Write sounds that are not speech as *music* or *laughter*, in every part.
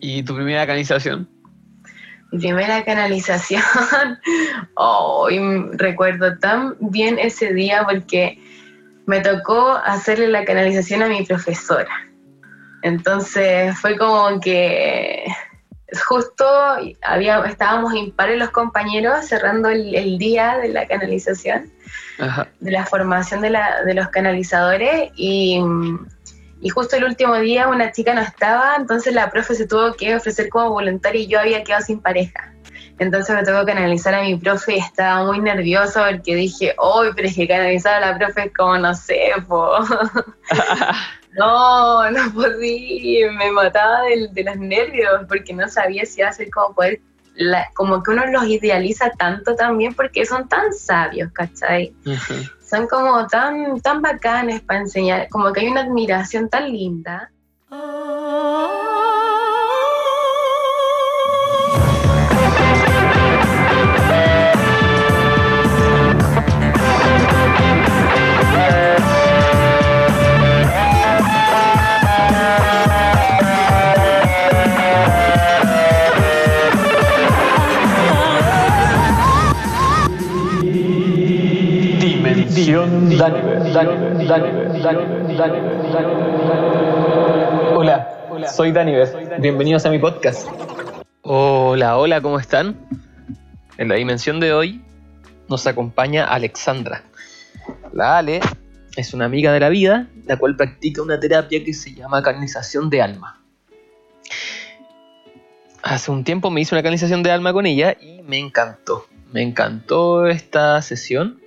¿Y tu primera canalización? Mi primera canalización, *laughs* hoy recuerdo tan bien ese día porque me tocó hacerle la canalización a mi profesora. Entonces fue como que justo había, estábamos impares los compañeros cerrando el, día de la canalización, de la formación de, la, de los canalizadores y, y, justo el último día una chica no estaba, entonces la profe se tuvo que ofrecer como voluntaria y yo había quedado sin pareja. Entonces me tocó canalizar a mi profe y estaba muy nerviosa porque dije, uy, pero es que canalizar a la profe es como, no sé, po. *laughs* no, no podía, me mataba de, los nervios porque no sabía si iba a ser como poder, como que uno los idealiza tanto también porque son tan sabios, ¿cachai? Son como tan, tan bacanes para enseñar, como que hay una admiración tan linda. Hola, soy Daniver. Bienvenidos a mi podcast. Hola, hola, ¿cómo están? En la dimensión de hoy nos acompaña Alexandra. La Ale es una amiga de la vida, la cual practica una terapia que se llama canalización de alma. Hace un tiempo me hice una canalización de alma con ella y me encantó. Me encantó esta sesión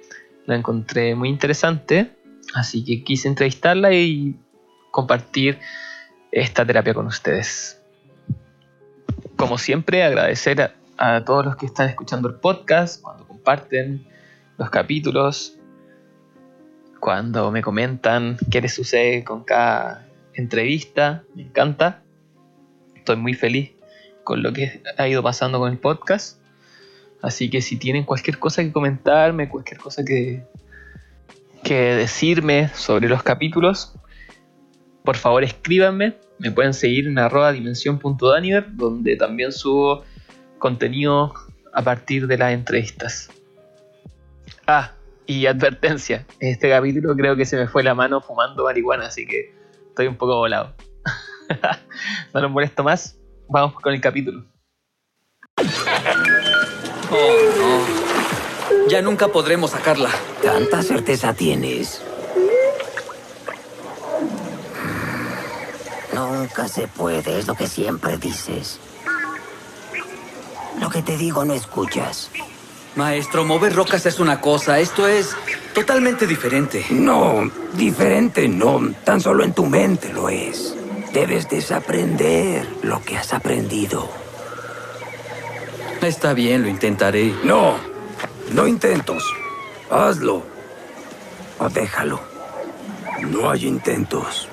la encontré muy interesante, así que quise entrevistarla y compartir esta terapia con ustedes. Como siempre, agradecer a, todos los que están escuchando el podcast, cuando comparten los capítulos, cuando me comentan qué les sucede con cada entrevista, me encanta. Estoy muy feliz con lo que ha ido pasando con el podcast. Así que si tienen cualquier cosa que comentarme, cualquier cosa que, que decirme sobre los capítulos, por favor escríbanme. Me pueden seguir en arroba dimensión.daniver, donde también subo contenido a partir de las entrevistas. Ah, y advertencia, en este capítulo creo que se me fue la mano fumando marihuana, así que estoy un poco volado. *laughs* no los molesto más, vamos con el capítulo. Oh, no. Ya nunca podremos sacarla. ¿Tanta certeza tienes? Nunca se puede, es lo que siempre dices. Lo que te digo no escuchas. Maestro, mover rocas es una cosa, esto es totalmente diferente. No, diferente no, tan solo en tu mente lo es. Debes desaprender lo que has aprendido. Está bien, lo intentaré. No, no intentos. Hazlo. O déjalo. No hay intentos.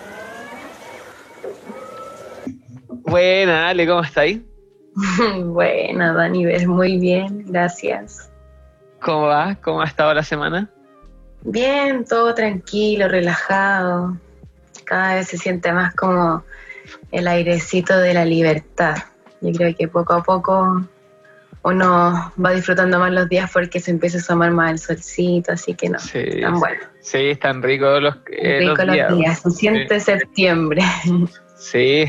Buena, Ale, ¿cómo está ahí? *laughs* Buena, Dani, ves muy bien, gracias. ¿Cómo va? ¿Cómo ha estado la semana? Bien, todo tranquilo, relajado. Cada vez se siente más como el airecito de la libertad. Yo creo que poco a poco uno va disfrutando más los días porque se empieza a asomar más el solcito, así que no, sí, tan bueno. Sí, están ricos los, eh, los, días. Se siente septiembre. Sí,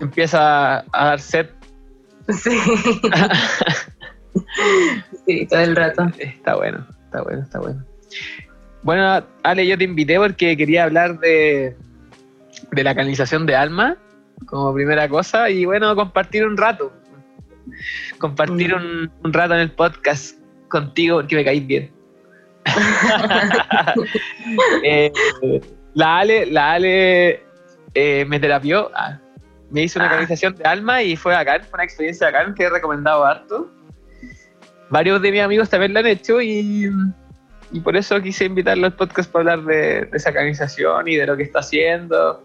empieza a dar sed. Sí. sí, todo el rato. Está bueno, está bueno, está bueno. Bueno, Ale, yo te invité porque quería hablar de, de la canalización de alma como primera cosa y bueno, compartir un rato compartir un, rato en el podcast contigo porque me caís bien. *laughs* Eh, la Ale, la Ale eh, me terapió, ah, me hizo una ah. canalización de alma y fue acá, fue una experiencia acá que he recomendado harto. Varios de mis amigos también lo han hecho y, por eso quise invitarlo al podcast para hablar de, esa canalización y de lo que está haciendo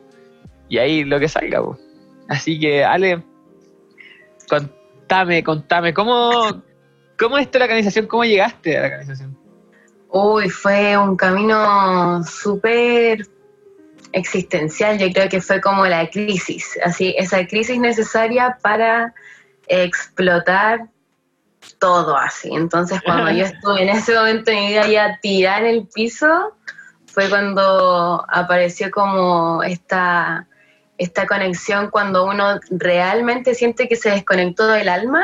y ahí lo que salga. Así que Ale, con, contame, contame, ¿cómo, cómo es la organización? ¿Cómo llegaste a la organización? Uy, fue un camino súper existencial, yo creo que fue como la crisis, así, esa crisis necesaria para explotar todo así. Entonces cuando yo *laughs* estuve en ese momento de mi vida ya tirada en el piso, fue cuando apareció como esta, esta conexión, cuando uno realmente siente que se desconectó del alma,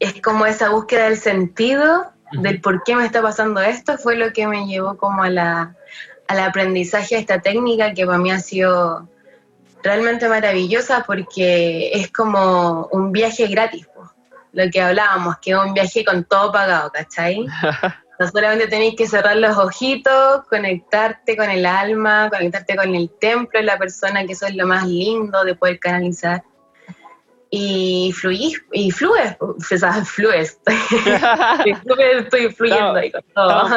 es como esa búsqueda del sentido, del por qué me está pasando esto, fue lo que me llevó como a la, al aprendizaje de esta técnica que para mí ha sido realmente maravillosa porque es como un viaje gratis, lo que hablábamos, que es un viaje con todo pagado, ¿cachai? *laughs* No solamente tenéis que cerrar los ojitos, conectarte con el alma, conectarte con el templo de la persona, que eso es lo más lindo de poder canalizar. Y fluís, y fluyes, *laughs* *laughs* fluyes. estoy fluyendo ahí con todo.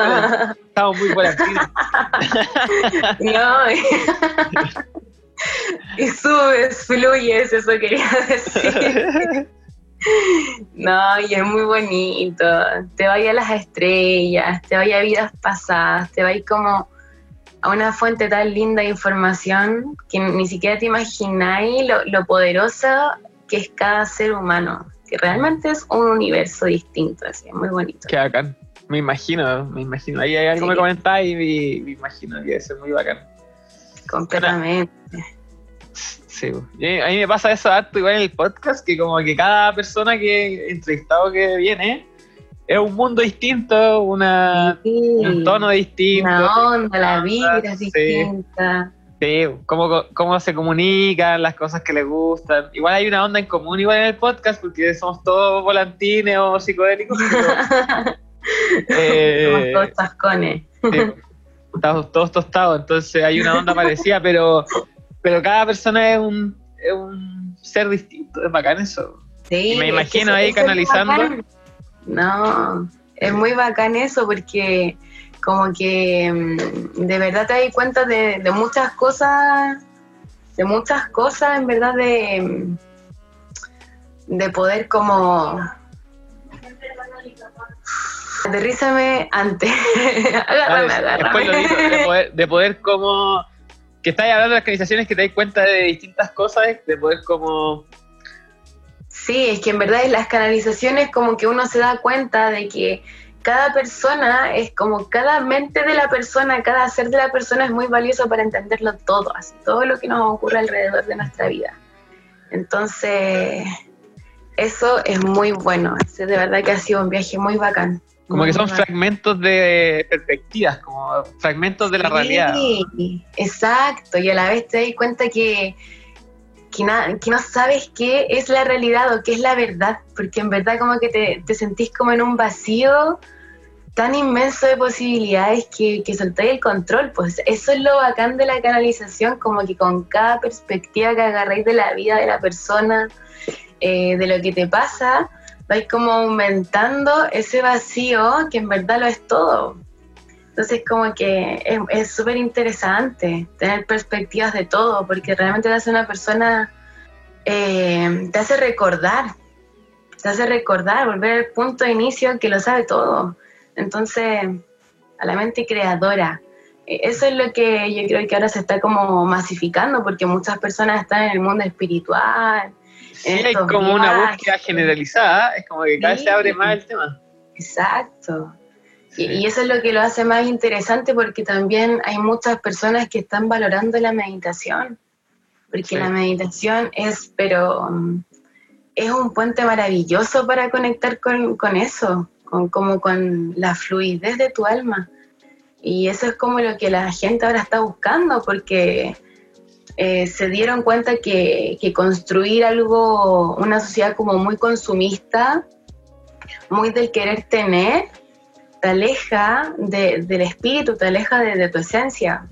Estamos, muy buenas. *laughs* no, y subes, fluyes, eso quería decir. *laughs* No, y es muy bonito. Te vaya a las estrellas, te vaya a vidas pasadas, te ir como a una fuente tan linda de información que ni siquiera te imagináis lo, lo poderosa que es cada ser humano, que realmente es un universo distinto, así, es muy bonito. Qué bacán. Me imagino, me imagino. Ahí hay algo que me comentáis y me, imagino que es muy bacán. Completamente. Sí, a mí me pasa eso harto igual en el podcast, que como que cada persona que entrevistado que viene es un mundo distinto, una, un tono distinto. Una onda, la vida es distinta. Sí, cómo, cómo se comunican, las cosas que les gustan. Igual hay una onda en común igual en el podcast, porque somos todos volantines o psicodélicos. *laughs* eh, somos todos tascones. estamos todos tostados, entonces hay una onda parecida, pero pero cada persona es un, es un ser distinto, es bacán eso. Sí, me imagino ahí canalizando. No, es muy bacán eso porque como que mm, de verdad te das cuenta de, de muchas cosas, de muchas cosas en verdad de, mm, de poder como aterrízame antes. *laughs* agárrame, agárrame. de poder, de poder como que estáis hablando de las canalizaciones que te das cuenta de distintas cosas, de poder como... Sí, es que en verdad las canalizaciones como que uno se da cuenta de que cada persona es como cada mente de la persona, cada ser de la persona es muy valioso para entenderlo todo, así, todo lo que nos ocurre alrededor de nuestra vida. Entonces, eso es muy bueno, de verdad que ha sido un viaje muy bacán. Como que son fragmentos de perspectivas, como fragmentos de la realidad. Sí, exacto, y a la vez te das cuenta que, que, que, no sabes qué es la realidad o qué es la verdad, porque en verdad como que te, te sentís como en un vacío tan inmenso de posibilidades que, que soltáis el control, pues eso es lo bacán de la canalización, como que con cada perspectiva que agarráis de la vida de la persona, eh, de lo que te pasa, vais como aumentando ese vacío que en verdad lo es todo. Entonces como que es súper interesante tener perspectivas de todo, porque realmente te hace una persona, eh, te hace recordar, te hace recordar, volver al punto de inicio que lo sabe todo. Entonces, a la mente creadora. E, eso es lo que yo creo que ahora se está como masificando, porque muchas personas están en el mundo espiritual, Sí, hay como una búsqueda generalizada, es como que cada vez se abre más el tema. Exacto. Y, eso es lo que lo hace más interesante porque también hay muchas personas que están valorando la meditación, porque la meditación es, pero es un puente maravilloso para conectar con, con eso, con, como con la fluidez de tu alma. Y eso es como lo que la gente ahora está buscando, porque eh, se dieron cuenta que, construir algo, una sociedad como muy consumista, muy del querer tener, te aleja del espíritu, te aleja de, tu esencia.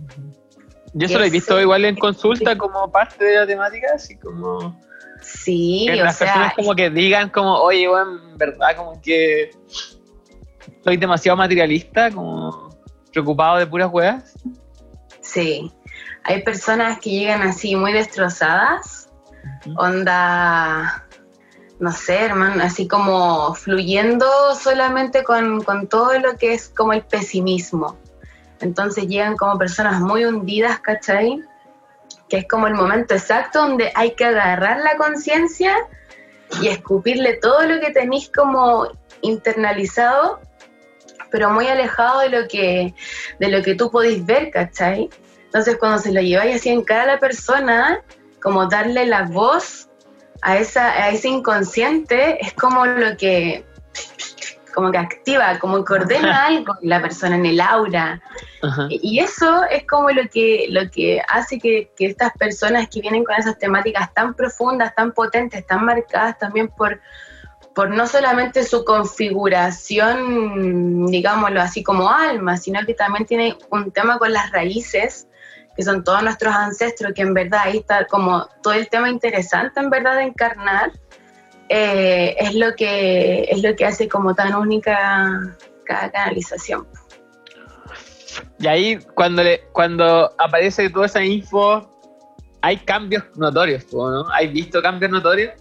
Yo eso lo he visto igual en consulta como parte de la temática, así como... Sí, que las personas como que digan como, oye, en verdad como que soy demasiado materialista, como preocupado de puras huevas. Sí, hay personas que llegan así muy destrozadas, onda, no sé, hermano, así como fluyendo solamente con, todo lo que es como el pesimismo. Entonces llegan como personas muy hundidas, ¿cachai? que es como el momento exacto donde hay que agarrar la conciencia y escupirle todo lo que tenéis como internalizado, pero muy alejado de lo que, de lo que tú podéis ver, ¿cachai? Entonces cuando se lo lleváis así en cara a la persona, como darle la voz a, esa, a ese inconsciente, es como lo que como que activa, como que ordena algo en la persona, en el aura. Y eso es como lo que, lo que hace que, que, estas personas que vienen con esas temáticas tan profundas, tan potentes, tan marcadas también por, por no solamente su configuración, digámoslo así como alma, sino que también tiene un tema con las raíces, que son todos nuestros ancestros, que en verdad ahí está como todo el tema interesante en verdad de encarnar eh, es, lo que, es lo que hace como tan única cada canalización. Y ahí cuando, le, cuando aparece toda esa info, hay cambios notorios, ¿no? ¿Hay visto cambios notorios?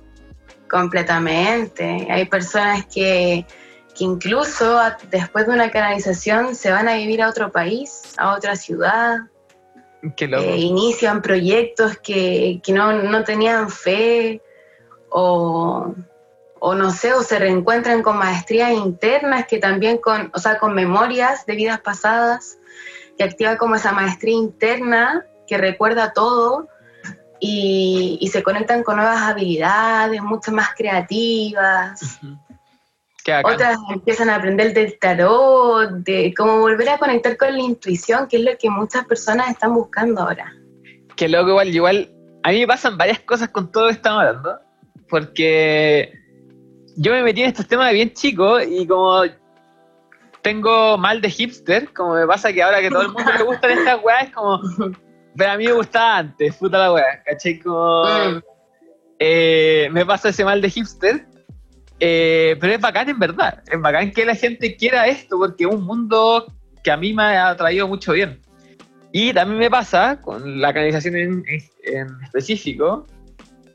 Completamente. Hay personas que, que incluso después de una canalización se van a vivir a otro país, a otra ciudad. Eh, inician proyectos que, que no, no, tenían fe o, o no sé, o se reencuentran con maestrías internas que también con, o sea, con memorias de vidas pasadas, que activa como esa maestría interna que recuerda todo y, y se conectan con nuevas habilidades, mucho más creativas. Otras empiezan a aprender del tarot, de cómo volver a conectar con la intuición, que es lo que muchas personas están buscando ahora. Que luego igual, igual, a mí me pasan varias cosas con todo lo que estamos hablando porque yo me metí en estos temas de bien chico y como tengo mal de hipster, como me pasa que ahora que todo el mundo le gustan *laughs* estas weas, es como, pero a mí me gustaba antes, puta la wea, ¿cachai? Como, mm. eh, me pasa ese mal de hipster, eh, pero es bacán en verdad, es bacán que la gente quiera esto, porque es un mundo que a mí me ha traído mucho bien. Y también me pasa, con la canalización en, en específico,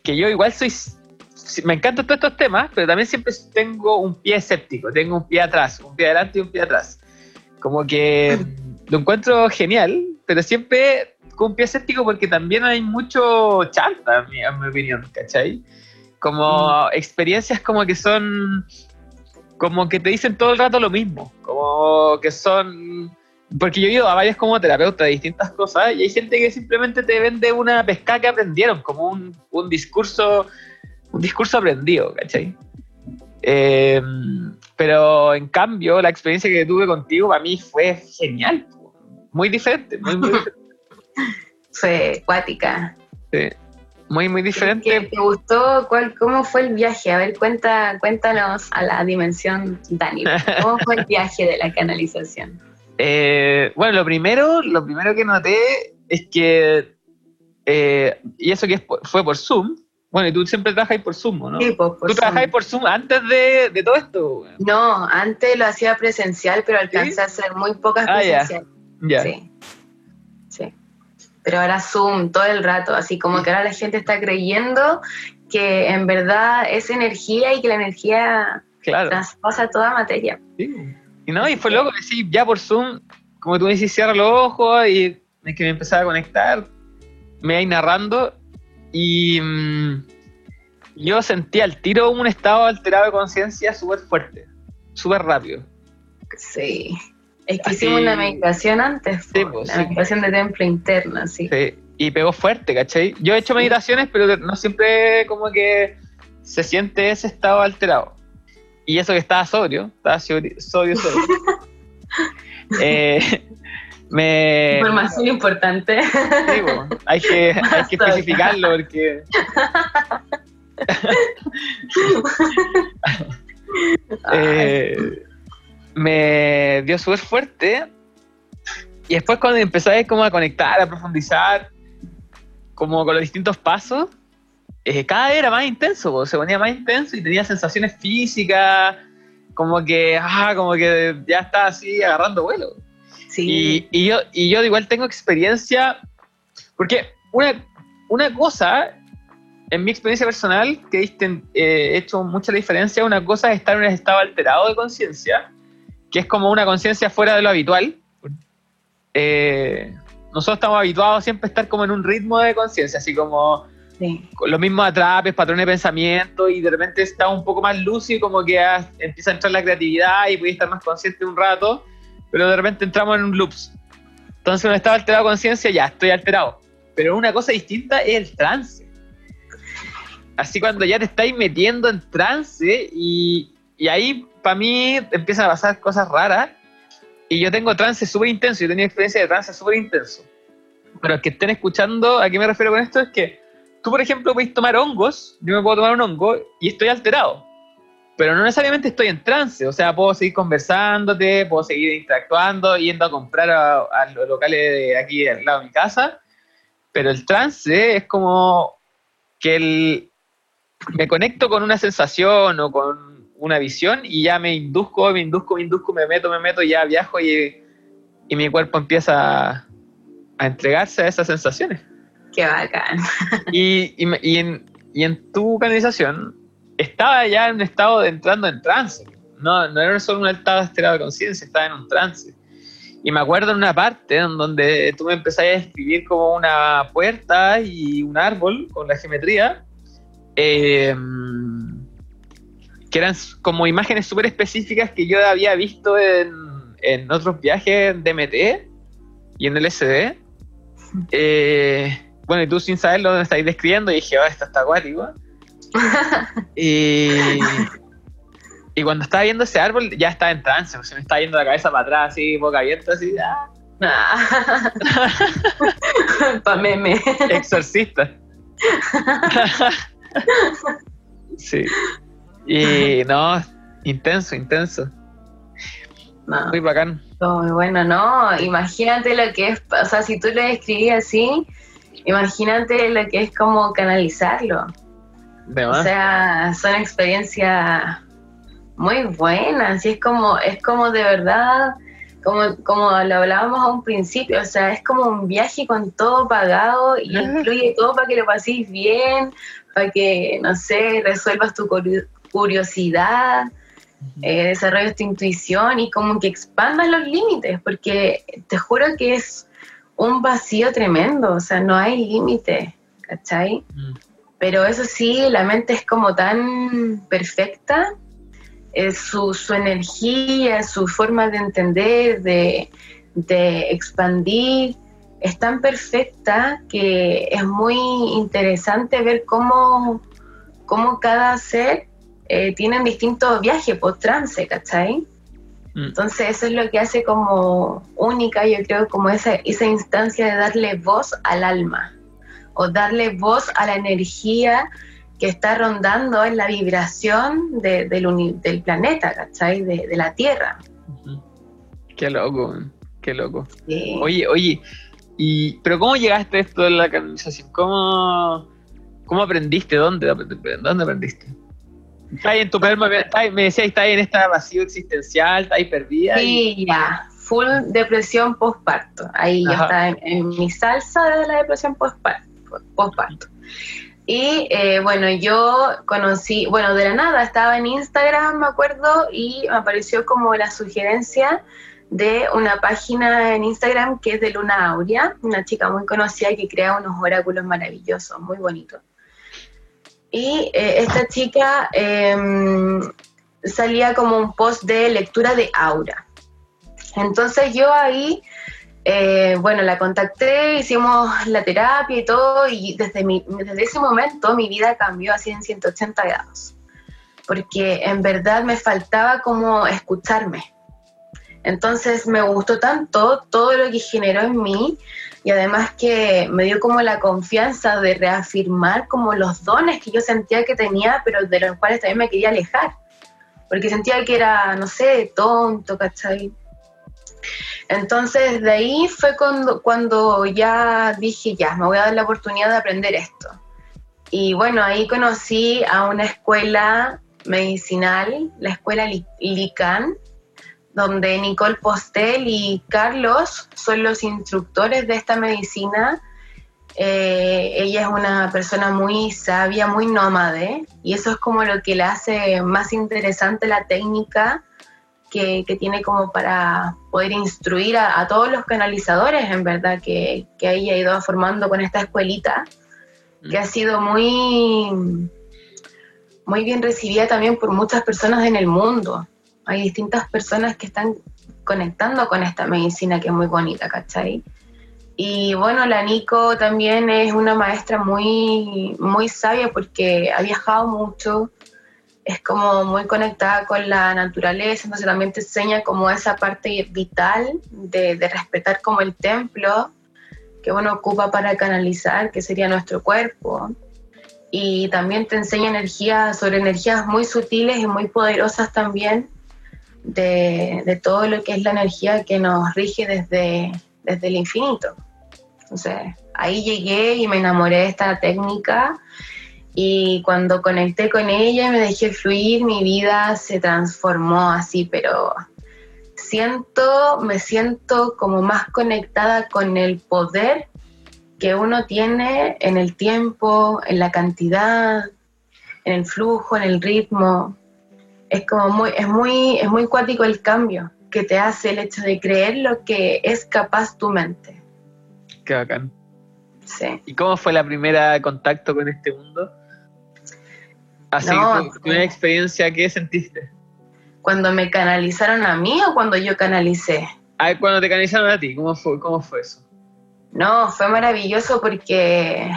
que yo igual soy me encantan todos estos temas, pero también siempre tengo un pie escéptico, tengo un pie atrás, un pie adelante y un pie atrás. Como que *laughs* lo encuentro genial, pero siempre con un pie escéptico porque también hay mucho chanta, en mi, opinión, ¿cachai? Como mm. experiencias como que son, como que te dicen todo el rato lo mismo, como que son... Porque yo he ido a varios como terapeutas de distintas cosas y hay gente que simplemente te vende una pesca que aprendieron, como un, un discurso un discurso aprendido, ¿cachai? Eh, pero en cambio, la experiencia que tuve contigo para mí fue genial, muy diferente, muy, muy *laughs* diferente. fue acuática. Sí, muy, muy diferente. ¿Qué ¿Te gustó? ¿Cuál, ¿Cómo fue el viaje? A ver, cuenta, cuéntanos a la dimensión Dani. ¿Cómo fue el viaje de la canalización? *laughs* Eh, bueno, lo primero, lo primero que noté es que, eh, y eso que fue por Zoom, bueno, y tú siempre trabajas por Zoom, ¿no? Sí, pues, por ¿Tú trabajas por Zoom antes de, todo esto? No, antes lo hacía presencial, pero alcancé a hacer muy pocas ah, presenciales. Ya. Sí. Sí. Pero ahora Zoom todo el rato, así como que ahora la gente está creyendo que en verdad es energía y que la energía claro. traspasa toda materia. Sí. Y no, y fue loco decir, ya por Zoom, como tú me dices, cierra los ojos y es que me empezaba a conectar, me iba narrando y mm, yo sentí al tiro un estado alterado de conciencia súper fuerte, súper rápido. Sí. Es que hicimos una meditación antes, sí, pues, la meditación de templo interna, sí. sí. Y pegó fuerte, ¿cachai? Yo he hecho meditaciones, pero no siempre como que se siente ese estado alterado. Y eso que estaba sobrio, estaba sobrio, sobrio. *laughs* eh, me... Información importante. hay que, *laughs* hay que especificarlo porque... *laughs* Eh, me dio súper fuerte y después cuando empecé como a conectar, a profundizar, como con los distintos pasos, eh, cada vez era más intenso, se ponía más intenso y tenía sensaciones físicas, como que, ah, como que ya está así agarrando vuelo. Y, yo, y yo igual tengo experiencia, porque una, una cosa, en mi experiencia personal, que he eh, hecho mucha diferencia, una cosa es estar en un estado alterado de conciencia, que es como una conciencia fuera de lo habitual, eh, nosotros estamos habituados siempre a estar como en un ritmo de conciencia, así como Sí. con los mismos atrapes, patrones de pensamiento, y de repente está un poco más lúcido, como que ah, empieza a entrar la creatividad y puedes estar más consciente un rato, pero de repente entramos en un loops. Entonces, cuando estaba alterado conciencia, ya estoy alterado. Pero una cosa distinta es el trance. Así cuando ya te estáis metiendo en trance y, y ahí para mí empiezan a pasar cosas raras. Y yo tengo trance súper intenso, yo tenía experiencia de trance súper intenso. Pero que estén escuchando, ¿a qué me refiero con esto? Es que tú, por ejemplo, puedes tomar hongos, yo me puedo tomar un hongo y estoy alterado. Pero no necesariamente estoy en trance, o sea, puedo seguir conversándote, puedo seguir interactuando, yendo a comprar a, a los locales de aquí al lado de mi casa. Pero el trance es como que el, me conecto con una sensación o con una visión y ya me induzco, me induzco, me induzco, me meto, me meto, ya viajo y, y mi cuerpo empieza a, a entregarse a esas sensaciones. Qué bacán. *laughs* Y, y, y en, y en tu canalización estaba ya en un estado de entrando en trance. No, no era solo un estado alterado de conciencia, estaba en un trance. Y me acuerdo en una parte en donde tú me empezaste a escribir como una puerta y un árbol con la geometría, eh, que eran como imágenes súper específicas que yo había visto en, en otros viajes en DMT y en LSD. *laughs* Eh, bueno, y tú sin saberlo me estáis describiendo y dije, oh, esto está acuático. *laughs* y, y cuando estaba viendo ese árbol ya estaba en trance, pues, se me estaba yendo la cabeza para atrás, así, boca abierta, así, ah, Ah. *laughs* pa' meme. exorcista. sí. Y *laughs* no, intenso, intenso. No. Muy bacán. Muy bueno, no, imagínate lo que es, o sea, si tú lo describías así, imagínate lo que es como canalizarlo. De O sea, son experiencias muy buenas, y es como, es como de verdad, como, como lo hablábamos a un principio, o sea, es como un viaje con todo pagado y *laughs* incluye todo para que lo paséis bien, para que, no sé, resuelvas tu curiosidad, eh, desarrolles tu intuición y como que expandas los límites, porque te juro que es un vacío tremendo, o sea, no hay límite, ¿cachai? Mm. Pero eso sí, la mente es como tan perfecta, eh, su, su energía, su forma de entender, de, de expandir, es tan perfecta que es muy interesante ver cómo, cómo cada ser eh, tiene distintos viajes por trance, ¿cachai? Mm. Entonces eso es lo que hace como única, yo creo, como esa, esa instancia de darle voz al alma o darle voz a la energía que está rondando en la vibración de- del, uni- del planeta, ¿cachai? De, de la Tierra. Qué loco, qué loco. Sí. Oye, oye, y, pero ¿cómo llegaste a esto de la canalización? ¿Cómo, cómo aprendiste? ¿Dónde, ¿Dónde aprendiste? ¿Estás ahí en tu perma? ahí- Me decías, ¿estás ahí en este vacío existencial? ¿Estás ahí perdida? y- Sí, ya, full depresión postparto. Ahí ya Ajá. está en, en mi salsa de la depresión postparto. postparto. Y eh, bueno, yo conocí, bueno, de la nada, estaba en Instagram, me acuerdo, y me apareció como la sugerencia de una página en Instagram que es de Luna Aurea, una chica muy conocida que crea unos oráculos maravillosos, muy bonitos. Y eh, esta chica em, salía como un post de lectura de aura. Entonces yo ahí, eh, bueno, la contacté, hicimos la terapia y todo, y desde, mi- desde ese momento mi vida cambió así en 180 grados, porque en verdad me faltaba como escucharme. Entonces me gustó tanto todo lo que generó en mí y además que me dio como la confianza de reafirmar como los dones que yo sentía que tenía, pero de los cuales también me quería alejar, porque sentía que era, no sé, tonto, ¿cachai? Entonces de ahí fue cuando, cuando ya dije, ya, me voy a dar la oportunidad de aprender esto. Y bueno, ahí conocí a una escuela medicinal, la escuela Li- Lican, donde Nicole Postel y Carlos son los instructores de esta medicina. Eh, ella es una persona muy sabia, muy nómade, y eso es como lo que le hace más interesante la técnica que, tiene como para poder instruir a, todos los canalizadores, en verdad, que, que ella ha ido formando con esta escuelita, que ha sido muy, muy bien recibida también por muchas personas en el mundo. Hay distintas personas que están conectando con esta medicina que es muy bonita, ¿cachai? Y bueno, la Nico también es una maestra muy, muy sabia porque ha viajado mucho, es como muy conectada con la naturaleza, entonces también te enseña como esa parte vital de, de respetar como el templo que uno ocupa para canalizar, que sería nuestro cuerpo. Y también te enseña energías, sobre energías muy sutiles y muy poderosas también, de, de todo lo que es la energía que nos rige desde, desde el infinito. Entonces, ahí llegué y me enamoré de esta técnica y cuando conecté con ella y me dejé fluir, mi vida se transformó así, pero siento, me siento como más conectada con el poder que uno tiene en el tiempo, en la cantidad, en el flujo, en el ritmo. Es como muy, es muy, es muy cuático el cambio que te hace el hecho de creer lo que es capaz tu mente. Qué bacán. Sí. ¿Y cómo fue la primera contacto con este mundo? Así, tu, primera experiencia, ¿qué sentiste? ¿Cuando me canalizaron a mí o cuando yo canalicé? Ah, cuando te canalizaron a ti, ¿cómo fue, cómo fue eso? No, fue maravilloso porque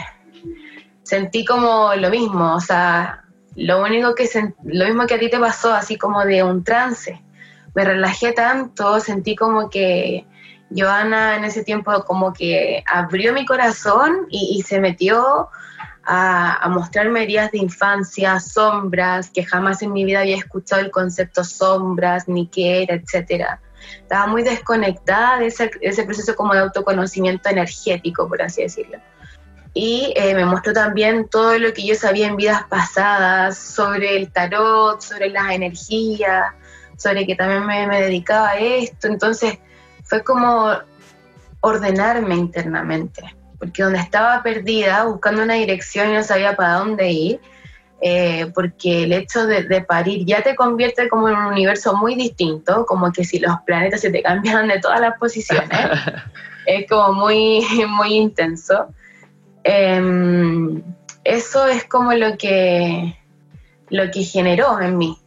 sentí como lo mismo, o sea, lo único que lo mismo que a ti te pasó, así como de un trance. Me relajé tanto, sentí como que Joana en ese tiempo como que abrió mi corazón y, se metió a, mostrarme heridas de infancia, sombras, que jamás en mi vida había escuchado el concepto sombras, ni qué era, etcétera. Estaba muy desconectada de ese, proceso como de autoconocimiento energético, por así decirlo. Y eh, me mostró también todo lo que yo sabía en vidas pasadas sobre el tarot, sobre las energías, sobre que también me, me dedicaba a esto. Entonces, fue como ordenarme internamente, porque donde estaba perdida, buscando una dirección y no sabía para dónde ir, eh, porque el hecho de, parir ya te convierte como en un universo muy distinto, como que si los planetas se te cambian de todas las posiciones, *laughs* es como muy, muy intenso. Em, eso es como lo que, lo que generó en mí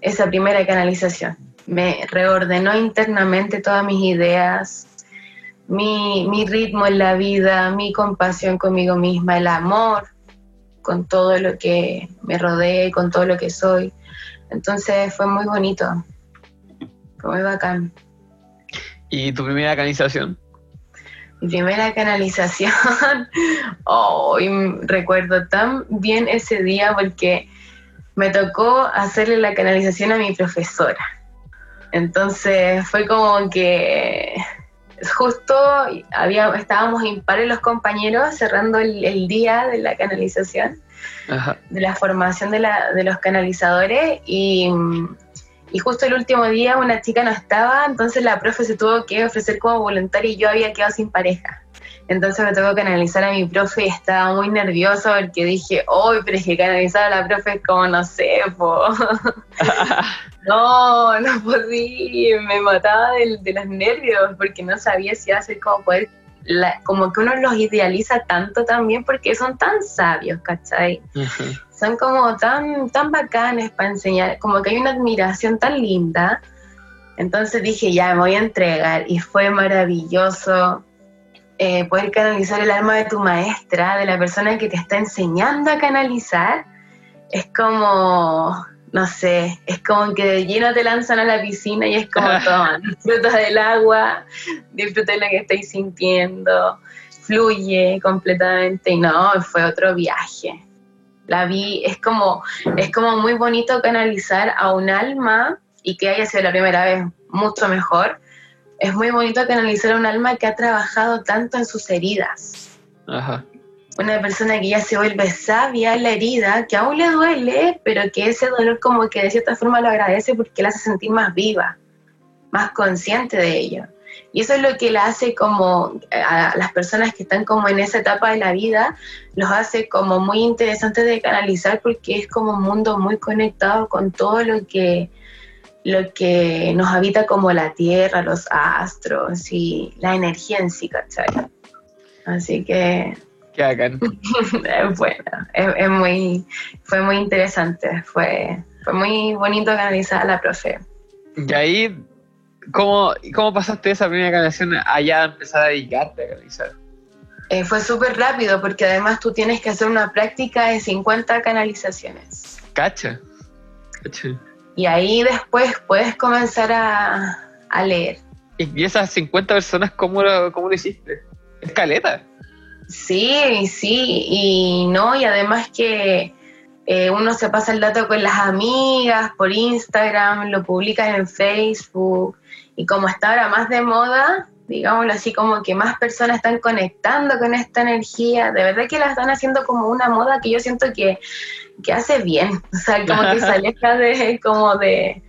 esa primera canalización me reordenó internamente todas mis ideas, mi, ritmo en la vida, mi compasión conmigo misma, el amor con todo lo que me rodea con todo lo que soy. Entonces fue muy bonito, fue muy bacán. ¿Y tu primera canalización? Mi primera canalización, *laughs* hoy recuerdo tan bien ese día porque me tocó hacerle la canalización a mi profesora. Entonces fue como que justo había, estábamos impares los compañeros cerrando el, día de la canalización, de la formación de, la, de los canalizadores y, y, justo el último día una chica no estaba, entonces la profe se tuvo que ofrecer como voluntaria y yo había quedado sin pareja. Entonces me tocó canalizar a mi profe y estaba muy nervioso porque dije, hoy, pero es que canalizar a la profe es como, no sé, po. *laughs* no, no podía, me mataba de, los nervios porque no sabía si iba a ser como poder, como que uno los idealiza tanto también porque son tan sabios, ¿cachai? Son como tan, tan bacanes para enseñar, como que hay una admiración tan linda. Entonces dije, ya, me voy a entregar y fue maravilloso eh, poder canalizar el alma de tu maestra, de la persona que te está enseñando a canalizar, es como, no sé, es como que de lleno te lanzan a la piscina y es como, *laughs* toma, disfruta del agua, disfruta de lo que estáis sintiendo, fluye completamente y no, fue otro viaje. La vi, es como, es como muy bonito canalizar a un alma y que haya sido la primera vez mucho mejor, es muy bonito canalizar a un alma que ha trabajado tanto en sus heridas. Una persona que ya se vuelve sabia en la herida, que aún le duele, pero que ese dolor como que de cierta forma lo agradece porque la hace sentir más viva, más consciente de ello. Y eso es lo que la hace como a las personas que están como en esa etapa de la vida, los hace como muy interesantes de canalizar porque es como un mundo muy conectado con todo lo que lo que nos habita como la Tierra, los astros y la energía en sí, ¿cachai? Así que Qué bacán. *laughs* es bueno, es, es muy, fue muy interesante, fue, fue muy bonito canalizar a la profe. Y ahí, ¿cómo, cómo pasaste esa primera canalización allá a empezar a dedicarte a canalizar? Eh, fue súper rápido porque además tú tienes que hacer una práctica de 50 canalizaciones. Cacha. Cacha. Y ahí después puedes comenzar a, a leer. Y esas 50 personas, ¿cómo lo, cómo lo hiciste? Escaleta. Sí, sí, y no, y además que eh, uno se pasa el dato con las amigas por Instagram, lo publican en Facebook, y como está ahora más de moda, digámoslo así, como que más personas están conectando con esta energía, de verdad que la están haciendo como una moda que yo siento que, que hace bien, *laughs* o sea, como que *laughs* se aleja de, como de,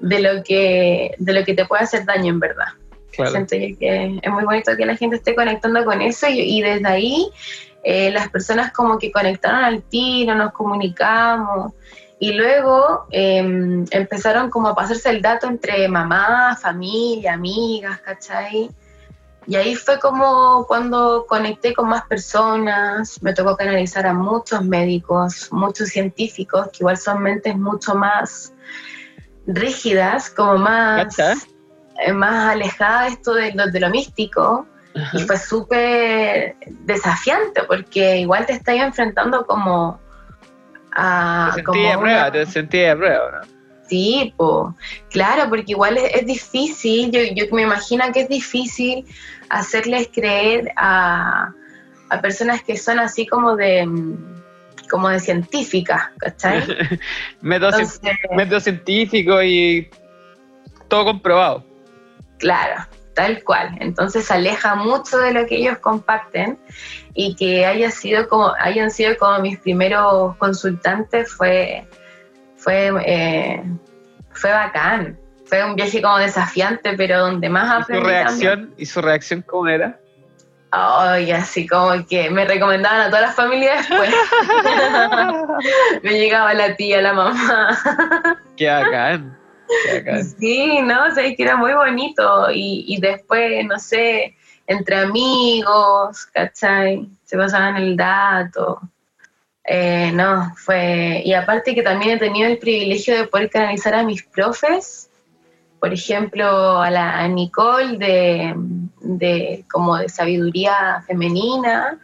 de, lo que, de lo que te puede hacer daño en verdad. Claro. Siento yo que es muy bonito que la gente esté conectando con eso y, y desde ahí eh, las personas como que conectaron al tiro, nos comunicamos y luego eh, empezaron como a pasarse el dato entre mamá, familia, amigas, ¿cachai? Y ahí fue como cuando conecté con más personas, me tocó canalizar a muchos médicos, muchos científicos, que igual son mentes mucho más rígidas, como más eh, más alejada de esto de lo, de lo místico. Y fue súper desafiante porque igual te estás enfrentando como a... Te como sentí de una- prueba, te sentí de prueba, ¿no? Sí, po. claro, porque igual es, es difícil, yo, yo me imagino que es difícil hacerles creer a, a personas que son así como de mm, como de científicas, ¿cachai? *laughs* método, Entonces, método científico y todo comprobado. Claro, tal cual. Entonces aleja mucho de lo que ellos comparten y que haya sido como, hayan sido como mis primeros consultantes fue, fue, eh, fue bacán. Fue un viaje como desafiante, pero donde más ¿Y su aprendí también. reacción, ¿Y su reacción cómo era? Ay, así como que me recomendaban a todas las familias después. *laughs* *laughs* me llegaba la tía, la mamá. Qué bacán. Sí, no, o sea, que era muy bonito. Y, y después, no sé, entre amigos, ¿cachai? Se pasaban el dato. Eh, no, fue. Y aparte que también he tenido el privilegio de poder canalizar a mis profes. Por ejemplo, a la Nicole de, de como de sabiduría femenina.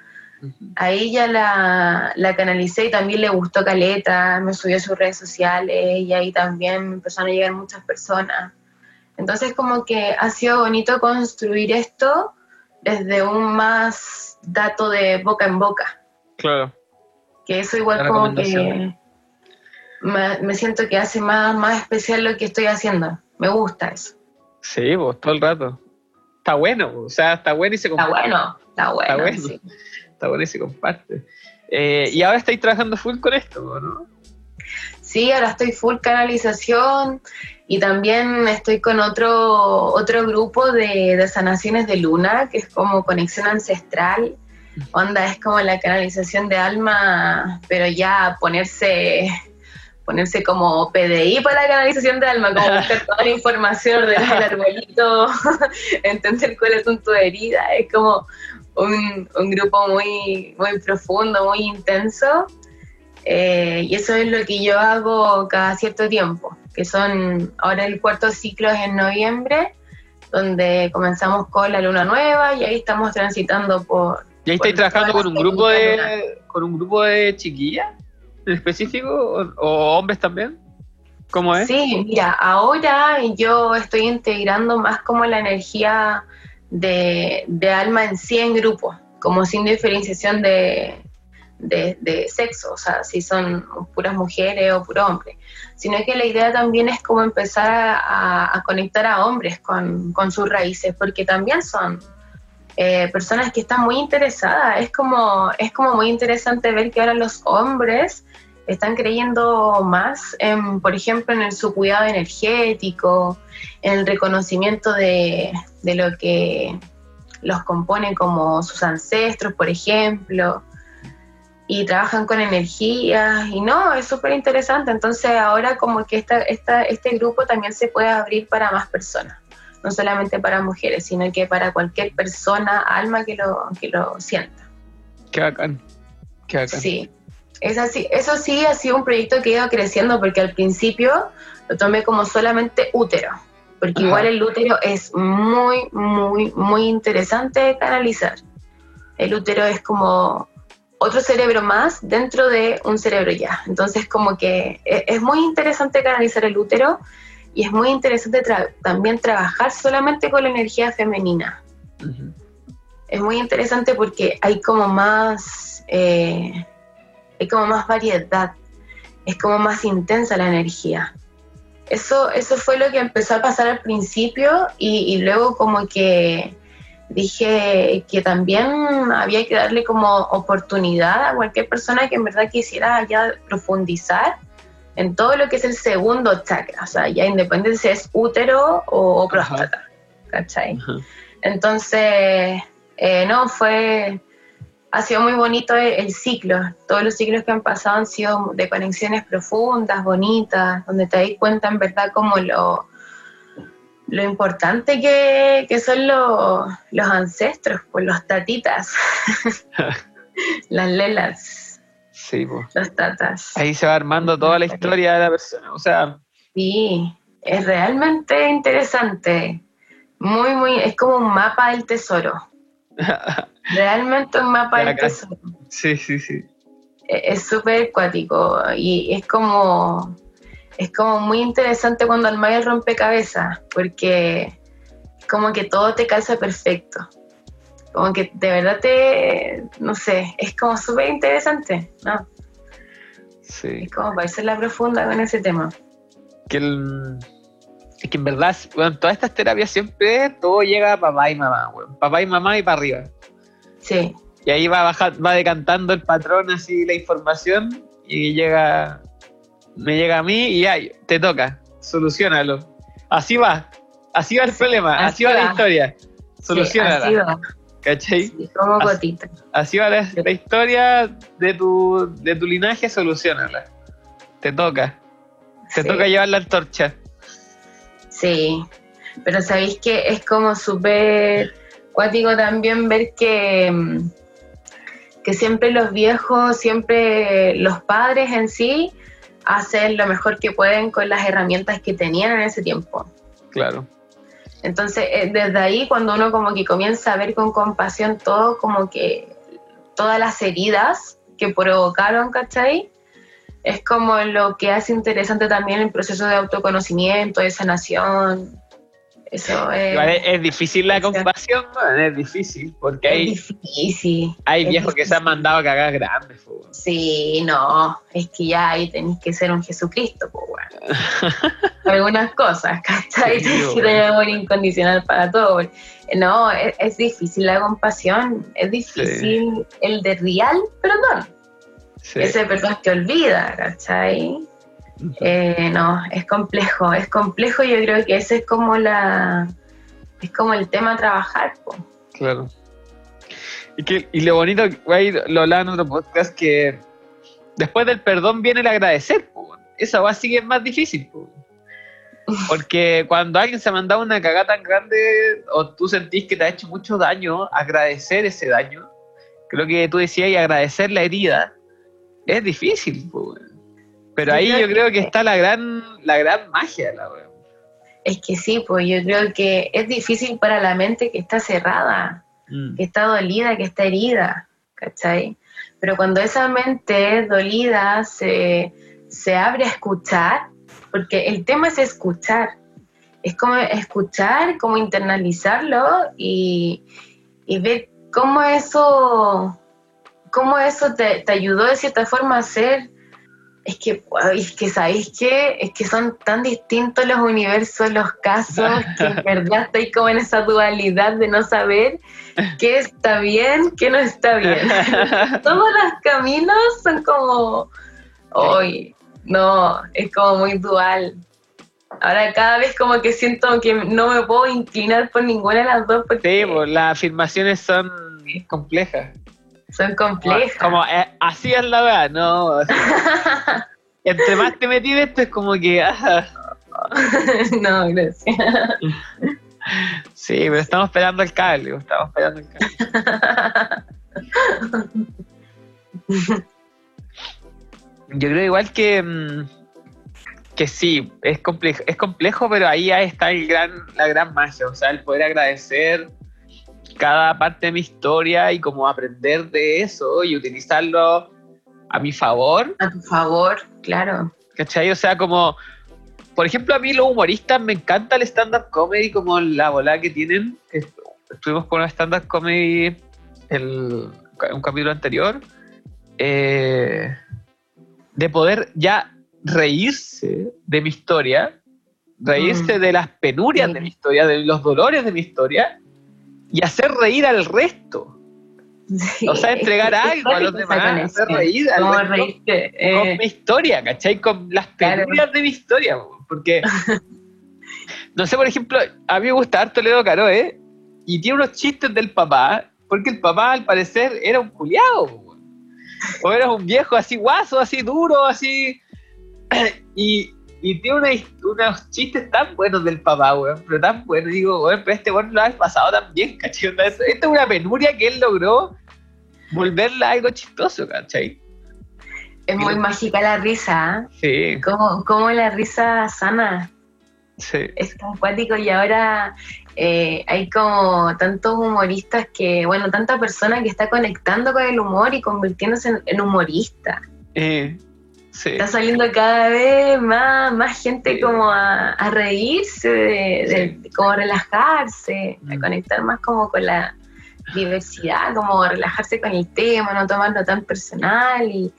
A ella la, la canalicé y también le gustó Caleta, me subió a sus redes sociales y ahí también empezaron a llegar muchas personas. Entonces como que ha sido bonito construir esto desde un más dato de boca en boca, Claro. que eso igual La como que me, me siento que hace más, más especial lo que estoy haciendo. Me gusta eso. Sí, pues todo el rato. Está bueno, o sea, está bueno y se Está comparte. bueno, está bueno. bueno. sí. Está bueno y se comparte. Eh, y ahora estáis trabajando full con esto, ¿no? Sí, ahora estoy full canalización y también estoy con otro, otro grupo de, de sanaciones de luna, que es como conexión ancestral. Onda, es como la canalización de alma, pero ya ponerse ponerse como PDI para la canalización de alma, como buscar *laughs* toda la información, ordenar el arbolito, *laughs* entender cuál es tu herida, es como un, un grupo muy, muy profundo, muy intenso, eh, y eso es lo que yo hago cada cierto tiempo, que son, ahora el cuarto ciclo es en noviembre, donde comenzamos con la luna nueva y ahí estamos transitando por... ¿Y ahí estáis trabajando con un grupo de con un grupo de chiquillas en específico o, o hombres también? ¿Cómo es? Sí, mira, ahora yo estoy integrando más como la energía de, de alma en sí en grupo, como sin diferenciación de, de, sexo, o sea, si son puras mujeres o puros hombres, sino que la idea también es como empezar a conectar a hombres con, con sus raíces, porque también son eh, personas que están muy interesadas, es como, es como muy interesante ver que ahora los hombres están creyendo más en, por ejemplo, en el, su cuidado energético, en el reconocimiento de, de lo que los compone como sus ancestros, por ejemplo. y trabajan con energías y no, es súper interesante. Entonces ahora como que esta, esta, este grupo también se puede abrir para más personas, no solamente para mujeres, sino que para cualquier persona, alma que lo, que lo sienta. Qué bacán. Qué bacán. Sí, es así. Eso sí ha sido un proyecto que ha ido creciendo porque al principio lo tomé como solamente útero, porque Ajá. igual el útero es muy, muy, muy interesante de canalizar. El útero es como otro cerebro más dentro de un cerebro ya. Entonces como que e- es muy interesante canalizar el útero y es muy interesante tra- también trabajar solamente con la energía femenina es muy interesante porque hay como más eh, hay como más variedad es como más intensa la energía eso eso fue lo que empezó a pasar al principio y, y luego como que dije que también había que darle como oportunidad a cualquier persona que en verdad quisiera ya profundizar en todo lo que es el segundo chakra, o sea, ya independiente si es útero o, o próstata, ¿cachai? Ajá. Entonces, eh, no, fue, ha sido muy bonito el, el ciclo. Todos los ciclos que han pasado han sido de conexiones profundas, bonitas, donde te das cuenta en verdad como lo, lo importante que, que son lo- los ancestros, pues los tatitas, *laughs* *laughs* las lelas, Sí, pues. los tatas. Ahí se va armando toda la historia de la persona. O sea, Sí, es realmente interesante. Muy, muy, es como un mapa del tesoro. *laughs* Realmente un mapa del tesoro. sí, sí, sí. E- Es súper acuático y es como, es como muy interesante cuando armáis el rompecabezas, porque como que todo te calza perfecto. Como que de verdad te, no sé, es como súper interesante, ¿no? Sí. Es como para irse la profunda con ese tema. que el- es que en verdad, bueno, todas estas terapias siempre todo llega a papá y mamá, weón. Papá y mamá y para arriba. Sí, Y ahí va bajar, va decantando el patrón así la información y llega, me llega a mí y ay, te toca, solucionalo. Así va, así va el problema, así, así va, la historia, sí, solucionala, así va, ¿cachai? sí, como Así- gotita. Así va la, la historia de tu, de tu linaje, solucionala. Te toca, te Sí. toca llevar la antorcha. Sí, pero sabéis que es como súper cuático también ver que, mm, que siempre los viejos, siempre los padres en sí, hacen lo mejor que pueden con las herramientas que tenían en ese tiempo. Claro. Entonces, eh, desde ahí, cuando uno como que comienza a ver con compasión todo, como que todas las heridas que provocaron, ¿cachai? Es como lo que hace interesante también el proceso de autoconocimiento, de sanación. Eso *laughs* es, es, es difícil la compasión, man, es difícil, porque hay, difícil. hay viejos que se han mandado a cagar grandes. po. Sí, no, es que ya ahí tenéis que ser un Jesucristo, pues *laughs* bueno. Algunas cosas, ¿cachai? Sí, Tenés que tener amor incondicional para todo. No, es, es difícil la compasión, es difícil el de real perdón, Sí. ese perdón que olvida, ¿cachai? Eh, no, es complejo, es complejo yo creo que ese es como la, es como el tema trabajar, po. Claro. Y, que, y lo bonito, güey, lo hablaba en otro podcast, que después del perdón viene el agradecer. po. Esa va sigue más difícil. po. Porque cuando alguien se ha mandado una cagada tan grande o tú sentís que te ha hecho mucho daño, agradecer ese daño, creo que tú decías, y agradecer la herida, es difícil. po, Pero Yo ahí creo yo creo que que- está la gran, la gran magia de la weón. Es que sí, pues yo creo que es difícil para la mente que está cerrada. Mm, que está dolida, que está herida, ¿cachai? Pero cuando esa mente dolida se, se abre a escuchar, porque el tema es escuchar, es como escuchar, como internalizarlo y, y ver cómo eso, cómo eso te, te ayudó de cierta forma a ser. Es que, es que sabéis qué? es que son tan distintos los universos, los casos, *laughs* que en verdad estoy como en esa dualidad de no saber qué está bien, qué no está bien. *laughs* Todos los caminos son como, hoy, no, es como muy dual. Ahora cada vez como que siento que no me puedo inclinar por ninguna de las dos porque Sí, pues las afirmaciones son complejas. Son complejas. Como, eh, así es la verdad, no. *laughs* Entre más te metí de esto es como que. ah, *laughs* no, gracias. sí, pero estamos esperando el cable, estamos esperando el cable. *laughs* Yo creo igual que. mm, que sí, es complejo, es complejo, pero ahí está el gran, la gran magia. O sea, el poder agradecer cada parte de mi historia y como aprender de eso y utilizarlo a mi favor. A tu favor, claro. ¿Cachai? O sea, como, por ejemplo, a mí los humoristas me encanta el stand-up comedy, como la bola que tienen. Estuvimos con un stand-up comedy el, un capítulo anterior. eh, de poder ya reírse de mi historia, reírse Mm. de las penurias de mi historia, de los dolores de mi historia, y hacer reír al resto. Sí, O sea, entregar *laughs* algo a los demás, hacer reír al Como resto reírte, con eh, mi historia, ¿cachai? Con las Claro. penurias de mi historia, po, porque, *laughs* no sé, por ejemplo, a mí me gusta harto Leo Caro, ¿eh? Y tiene unos chistes del papá, porque el papá al parecer era un culiado, o era un viejo así guaso, así duro, así, *clears throat* y, y tiene una unos chistes tan buenos del papá, weón, pero tan buenos, digo, weón, pero este weón lo ha pasado tan bien, *laughs* ¿cachai? Esta es una penuria que él logró volverla algo chistoso, ¿cachai? es muy mágica la risa, ¿eh? Sí, Como, como la risa sana. sí. es tan y ahora eh, hay como tantos humoristas que, bueno, tanta persona que está conectando con el humor y convirtiéndose en, en humorista. Eh, sí. Está saliendo cada vez más, más gente Sí. como a, a reírse, de, de- como relajarse, a Mm. conectar más como con la diversidad, como relajarse con el tema, no tomarlo tan personal y,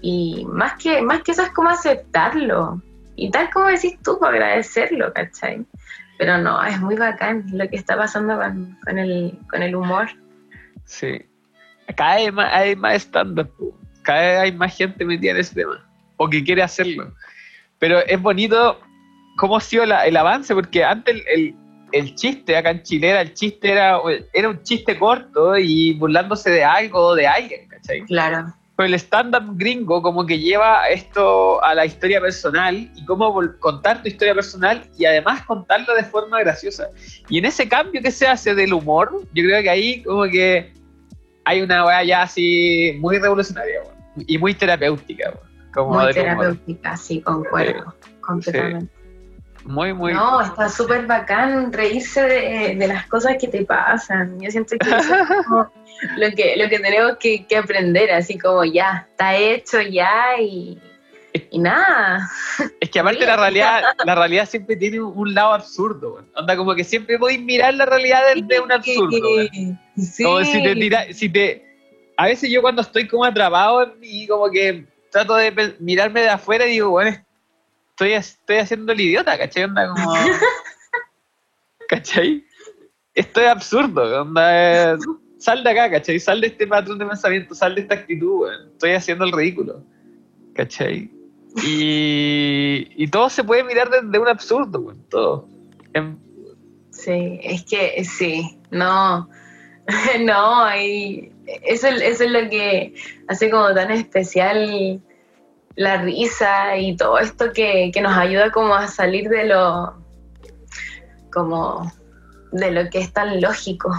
y más que más que eso es como aceptarlo y tal como decís tú, para agradecerlo, ¿cachai? Pero no, es muy bacán lo que está pasando con, con el, con el humor. Sí. Cada vez más, hay más stand-up. Cada vez hay más gente metida en ese tema, o que quiere hacerlo. Pero es bonito cómo ha sido la- el avance, porque antes el, el- el chiste acá en Chile era, el chiste era, era un chiste corto y burlándose de algo o de alguien, ¿cachai? Claro. Pero el stand-up gringo como que lleva esto a la historia personal y cómo contar tu historia personal y además contarlo de forma graciosa. Y en ese cambio que se hace del humor, yo creo que ahí como que hay una weá ya así muy revolucionaria weón, y muy terapéutica. como Muy terapéutica, sí, concuerdo, completamente. Muy, muy... No, está súper bacán reírse de, de las cosas que te pasan. Yo siento que eso es como lo que, lo que tenemos que, que aprender, así como ya, está hecho ya y, y nada. Es que aparte la realidad, la realidad siempre tiene un, lado absurdo. weón. Onda como que siempre podéis mirar la realidad desde un absurdo. Sí. Como si te tira, si te. A veces yo cuando estoy como atrapado en mí, como que trato de mirarme de afuera y digo, bueno, estoy, estoy haciendo el idiota, ¿cachai? Onda como. *laughs* ¿Cachai? Esto es absurdo, onda. eh, Sal de acá, ¿cachai? Sal de este patrón de pensamiento, sal de esta actitud. Estoy haciendo el ridículo. ¿Cachai? Y, y todo se puede mirar desde un absurdo. Todo. Em, Sí, es que sí, no, *laughs* no, y eso, eso es lo que hace como tan especial la risa y todo esto que, que nos ayuda como a salir de lo, como de lo que es tan lógico.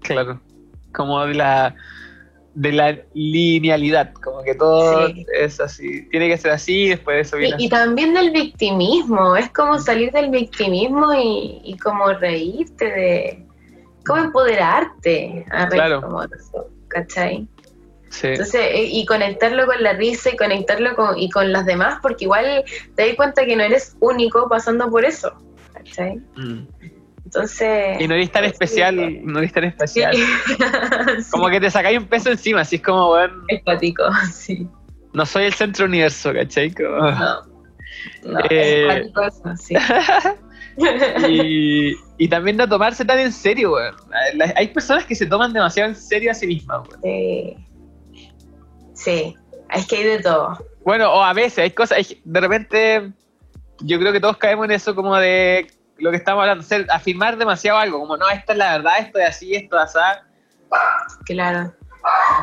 Claro. Como de la de la linealidad, como que todo Sí. es así, tiene que ser así, después de eso Y, viene y también del victimismo, es como salir del victimismo y, y como reírte de, como empoderarte a Claro. como ¿cachai? Sí. Entonces, eh, y conectarlo con la risa y conectarlo con, y con los demás, porque igual te das cuenta que no eres único pasando por eso, ¿cachai? Mm. Entonces... Y no eres tan pues, especial, sí. no eres tan especial. Sí. *laughs* Como que te sacáis un peso encima, así es como, bueno, Es cuático, *laughs* sí. no soy el centro universo, ¿cachai? Como- No, no Eh, es eso, sí. *laughs* y, *laughs* y también no tomarse tan en serio, weón. Hay personas que se toman demasiado en serio a sí mismas, weón. sí. Sí, es que hay de todo. Bueno, o a veces hay cosas, hay- de repente yo creo que todos caemos en eso como de lo que estamos hablando, ser, afirmar demasiado algo, como no, esta es la verdad, esto es así, esto es así. Claro.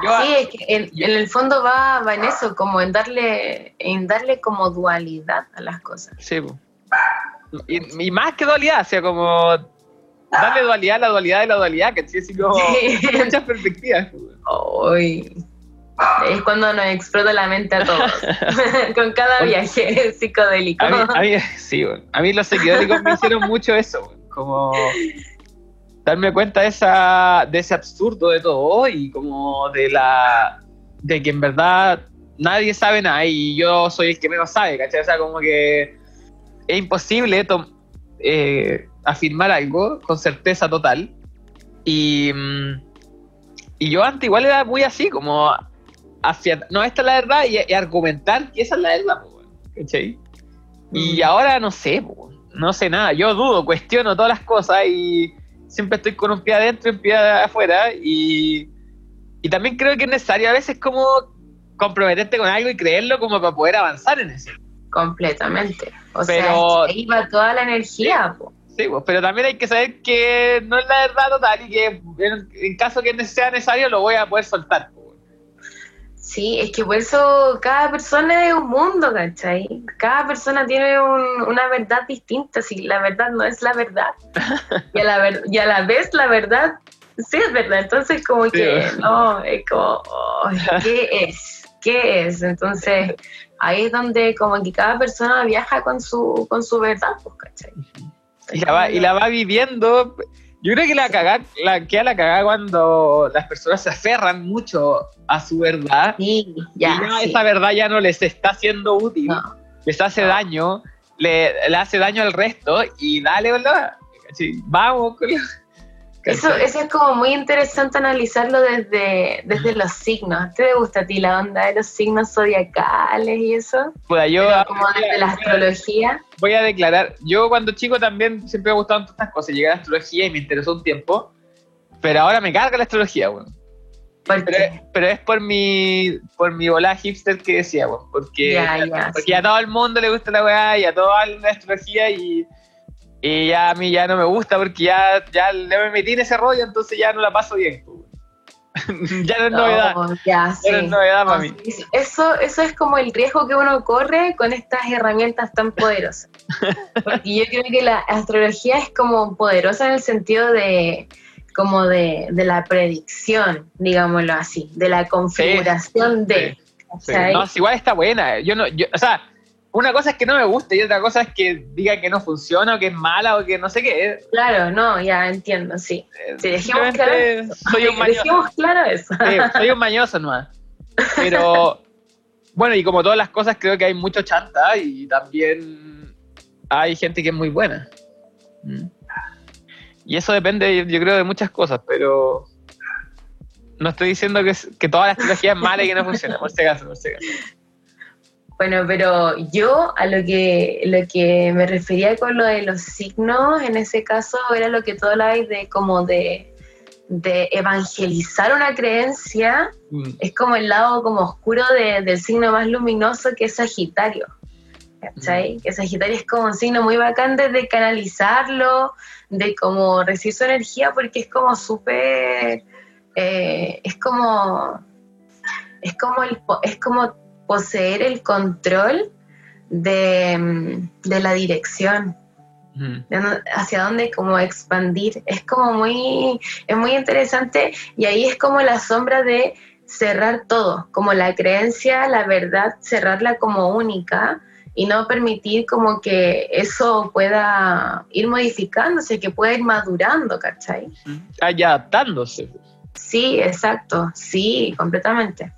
Yo- Sí, es que en, en el fondo va, va en eso, como en darle, en darle como dualidad a las cosas. Sí, po. Y, y más que dualidad, o sea, como darle dualidad a la dualidad de la dualidad, que así como Sí. *laughs* muchas perspectivas. Hoy es cuando nos explota la mente a todos, *laughs* con cada viaje *laughs* psicodélico. A mí, a mí- sí, bueno. a mí los psicodélicos me hicieron mucho eso, bueno, como darme cuenta de, esa, de ese absurdo de todo y como de la de que en verdad nadie sabe nada y yo soy el que menos sabe, ¿cachai? O sea, como que es imposible eh, afirmar algo con certeza total y, mm, y yo antes igual era muy así, como afiat- no, esta es la verdad y, y argumentar que esa es la verdad, ¿cachai? Y Mm. ahora no sé, no sé nada. Yo dudo, cuestiono todas las cosas y siempre estoy con un pie adentro y un pie afuera. Y, y también creo que es necesario a veces como comprometerte con algo y creerlo como para poder avanzar en eso. Completamente. O sea, Pero- ahí va toda la energía. po. Sí, pues, pero también hay que saber que no es la verdad total y que en, en caso que sea necesario lo voy a poder soltar. po. Sí, es que por eso cada persona es un mundo, ¿cachai? Cada persona tiene un- una verdad distinta, si la verdad no es la verdad. Y a la, ver- y a la vez la verdad sí es verdad, entonces como que no, es como, ay, ¿qué es? ¿Qué es? Entonces ahí es donde como que cada persona viaja con su, con su verdad, pues, ¿cachai? Y la va, y la va viviendo. Yo creo que la cagá, la queda la cagá cuando las personas se aferran mucho a su verdad Sí, y ya, ya sí. esa verdad ya no les está siendo útil, No. les hace No. daño, le, le hace daño al resto y dale, ¿verdad? Sí, vamos con la- Eso, eso es como muy interesante analizarlo desde, desde los signos. ¿Te gusta a ti la onda de los signos zodiacales y eso? Puta, yo Pero como voy desde a- la astrología. voy a declarar, yo cuando chico también siempre me gustaban todas estas cosas, llegué a la astrología y me interesó un tiempo, pero ahora me carga la astrología, weón. Porque, Pero, es- pero es por mi, por mi volá hipster que decía, weón, porque, Ya, ya, porque sí. a todo el mundo le gusta la weá y a todo la astrología y, y ya a mí ya no me gusta porque ya, ya le me metí en ese rollo, entonces ya no la paso bien. *laughs* ya no es novedad, No, ya, sí. ya no es novedad para mí. Eso, eso es como el riesgo que uno corre con estas herramientas tan poderosas. Porque yo creo que la astrología es como poderosa en el sentido de como de, de la predicción, digámoslo así, de la configuración de. No, igual está buena. Yo no, yo, o sea, una cosa es que no me guste y otra cosa es que diga que no funciona o que es mala o que no sé qué. Claro, no, ya entiendo, sí. Eh, Sí, dejemos simplemente soy un *laughs* mañoso. Dejemos claro eso. Sí, soy un mañoso nomás. Pero, *laughs* bueno, y como todas las cosas, creo que hay mucho chanta y también hay gente que es muy buena. Mm. Y eso depende, yo creo, de muchas cosas, pero no estoy diciendo que, que toda la astrología es mala y que no funciona, por si acaso, por si acaso. Bueno, pero yo a lo que, lo que me refería con lo de los signos, en ese caso, era lo que tú hablabas de como de, de evangelizar una creencia, Mm. es como el lado como oscuro de- del signo más luminoso que es Sagitario. ¿Cachai? Que Sagitario es como un signo muy bacán de, canalizarlo, de como recibir su energía, porque es como súper, eh, es como, es como, el, es como poseer el control de, de la dirección hacia dónde como expandir. Es como muy, es muy interesante y ahí es como la sombra de cerrar todo, como la creencia, la verdad, cerrarla como única y no permitir como que eso pueda ir modificándose, que pueda ir madurando, ¿cachai? Adaptándose. Sí, exacto, sí, completamente.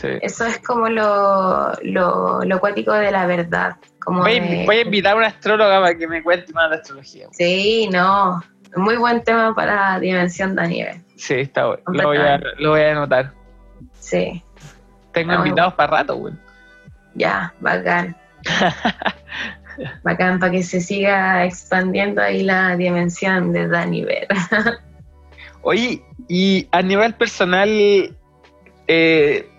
Sí. Eso es como lo, lo, lo cuático de la verdad. Como Voy, de- voy a invitar a una astróloga para que me cuente más de astrología. Sí, no. Muy buen tema para Dimensión de Nieve. Sí, está bueno. Lo voy a, lo voy a anotar. Sí, Tengo bueno. invitados para rato, güey. ya, bacán. *laughs* bacán para que se siga expandiendo ahí la dimensión de Daniver. *laughs* Oye, y a nivel personal, eh,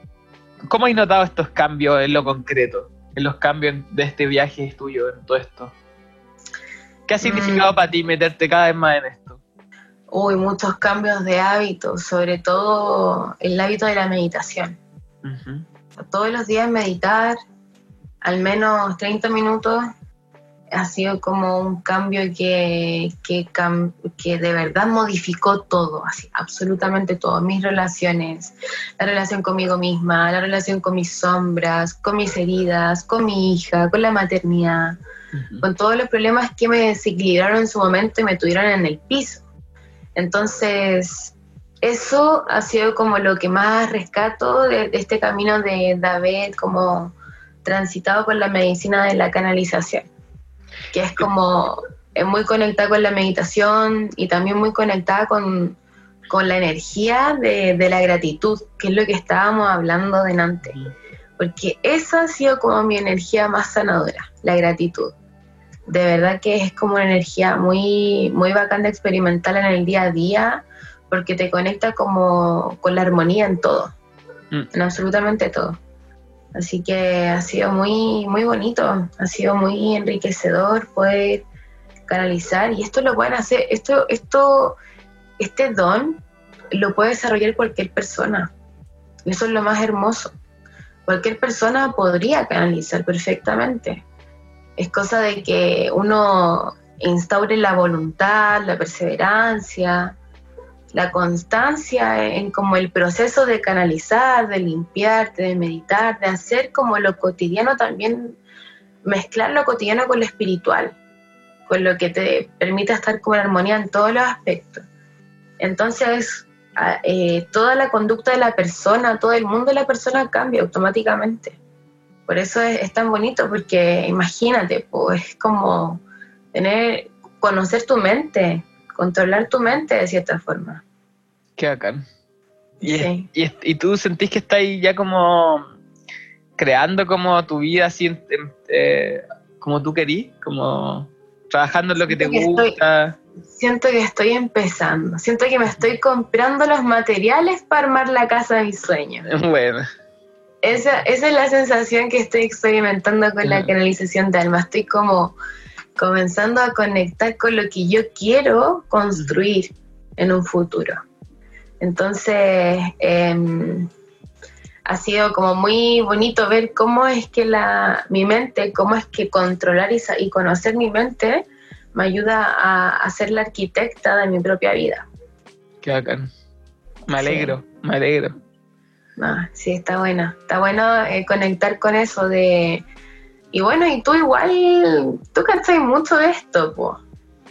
¿cómo has notado estos cambios en lo concreto? En los cambios de este viaje tuyo, en todo esto. ¿Qué ha significado Mm. para ti meterte cada vez más en esto? Uy, muchos cambios de hábitos, sobre todo el hábito de la meditación. Todos los días meditar, al menos 30 minutos, ha sido como un cambio que, que, que, de verdad modificó todo, así, absolutamente todo, mis relaciones, la relación conmigo misma, la relación con mis sombras, con mis heridas, con mi hija, con la maternidad, con todos los problemas que me desequilibraron en su momento y me tuvieron en el piso. Entonces, eso ha sido como lo que más rescato de, de este camino de David, como transitado por la medicina de la canalización que es como es muy conectada con la meditación y también muy conectada con, con la energía de, de, la gratitud, que es lo que estábamos hablando delante. Porque esa ha sido como mi energía más sanadora, la gratitud. De verdad que es como una energía muy, muy bacán de experimentar en el día a día, porque te conecta como con la armonía en todo, mm. en absolutamente todo. Así que ha sido muy, muy bonito, ha sido muy enriquecedor poder canalizar y esto lo pueden hacer, esto, esto, este don lo puede desarrollar cualquier persona. Eso es lo más hermoso. Cualquier persona podría canalizar perfectamente. Es cosa de que uno instaure la voluntad, la perseverancia, la constancia en como el proceso de canalizar, de limpiarte, de meditar, de hacer como lo cotidiano también, mezclar lo cotidiano con lo espiritual, con lo que te permita estar como en armonía en todos los aspectos. Entonces, eh, toda la conducta de la persona, todo el mundo de la persona cambia automáticamente. Por eso es, tan bonito, porque imagínate, pues es como tener, conocer tu mente, controlar tu mente de cierta forma. Qué bacán. Y, y, tú sentís que estás ya como creando como tu vida así eh, como tú querís, como trabajando en lo que te gusta. siento que estoy empezando, siento que me estoy comprando los materiales para armar la casa de mis sueños. *laughs* Bueno. Esa, esa es la sensación que estoy experimentando con la canalización de alma. Estoy como comenzando a conectar con lo que yo quiero construir en un futuro. Entonces, em, ha sido como muy bonito ver cómo es que la, mi mente, cómo es que controlar y, conocer mi mente me ayuda a, ser la arquitecta de mi propia vida. Qué bacán. Me alegro, me alegro. Ah, sí, está bueno. Está bueno eh, conectar con eso de y bueno, y tú igual, tú cachai mucho de esto, po,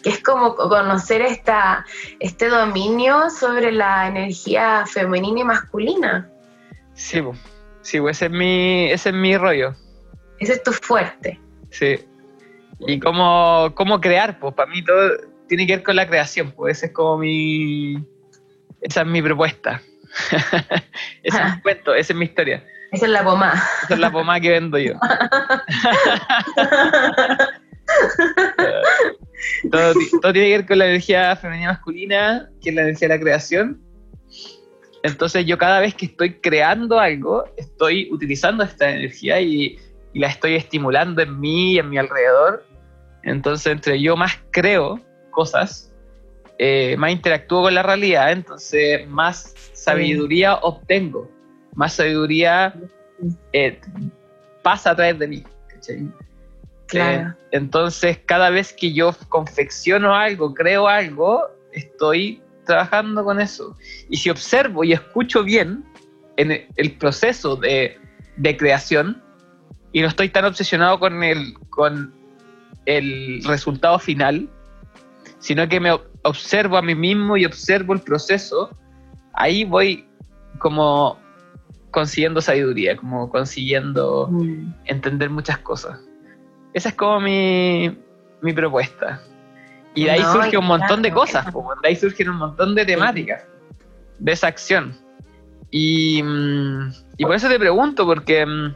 que es como conocer esta, este dominio sobre la energía femenina y masculina. Sí, po. sí ese, es mi, ese es mi rollo. Ese es tu fuerte. Sí. Y cómo, cómo crear, pues para mí todo tiene que ver con la creación, pues ese es como mi... Esa es mi propuesta. *laughs* ese es mi cuento, esa es mi historia. Esa es la pomada. Esa es la pomada que vendo yo. *laughs* todo, tiene que ver con la energía femenina masculina, que es la energía de la creación. Entonces yo cada vez que estoy creando algo, estoy utilizando esta energía y, la estoy estimulando en mí y en mi alrededor. Entonces entre yo más creo cosas, eh, más interactúo con la realidad, entonces más sabiduría obtengo más sabiduría eh, pasa a través de mí. Claro. Eh, entonces, cada vez que yo confecciono algo, creo algo, estoy trabajando con eso. Y si observo y escucho bien en el proceso de, de creación, y no estoy tan obsesionado con el, con el resultado final, sino que me observo a mí mismo y observo el proceso, ahí voy como consiguiendo sabiduría, como consiguiendo mm. entender muchas cosas. Esa es como mi, mi propuesta. Y de ahí surge un montón de cosas, de ahí surgen un montón de temáticas de esa acción. Y, mm, y por eso te pregunto, porque, mm,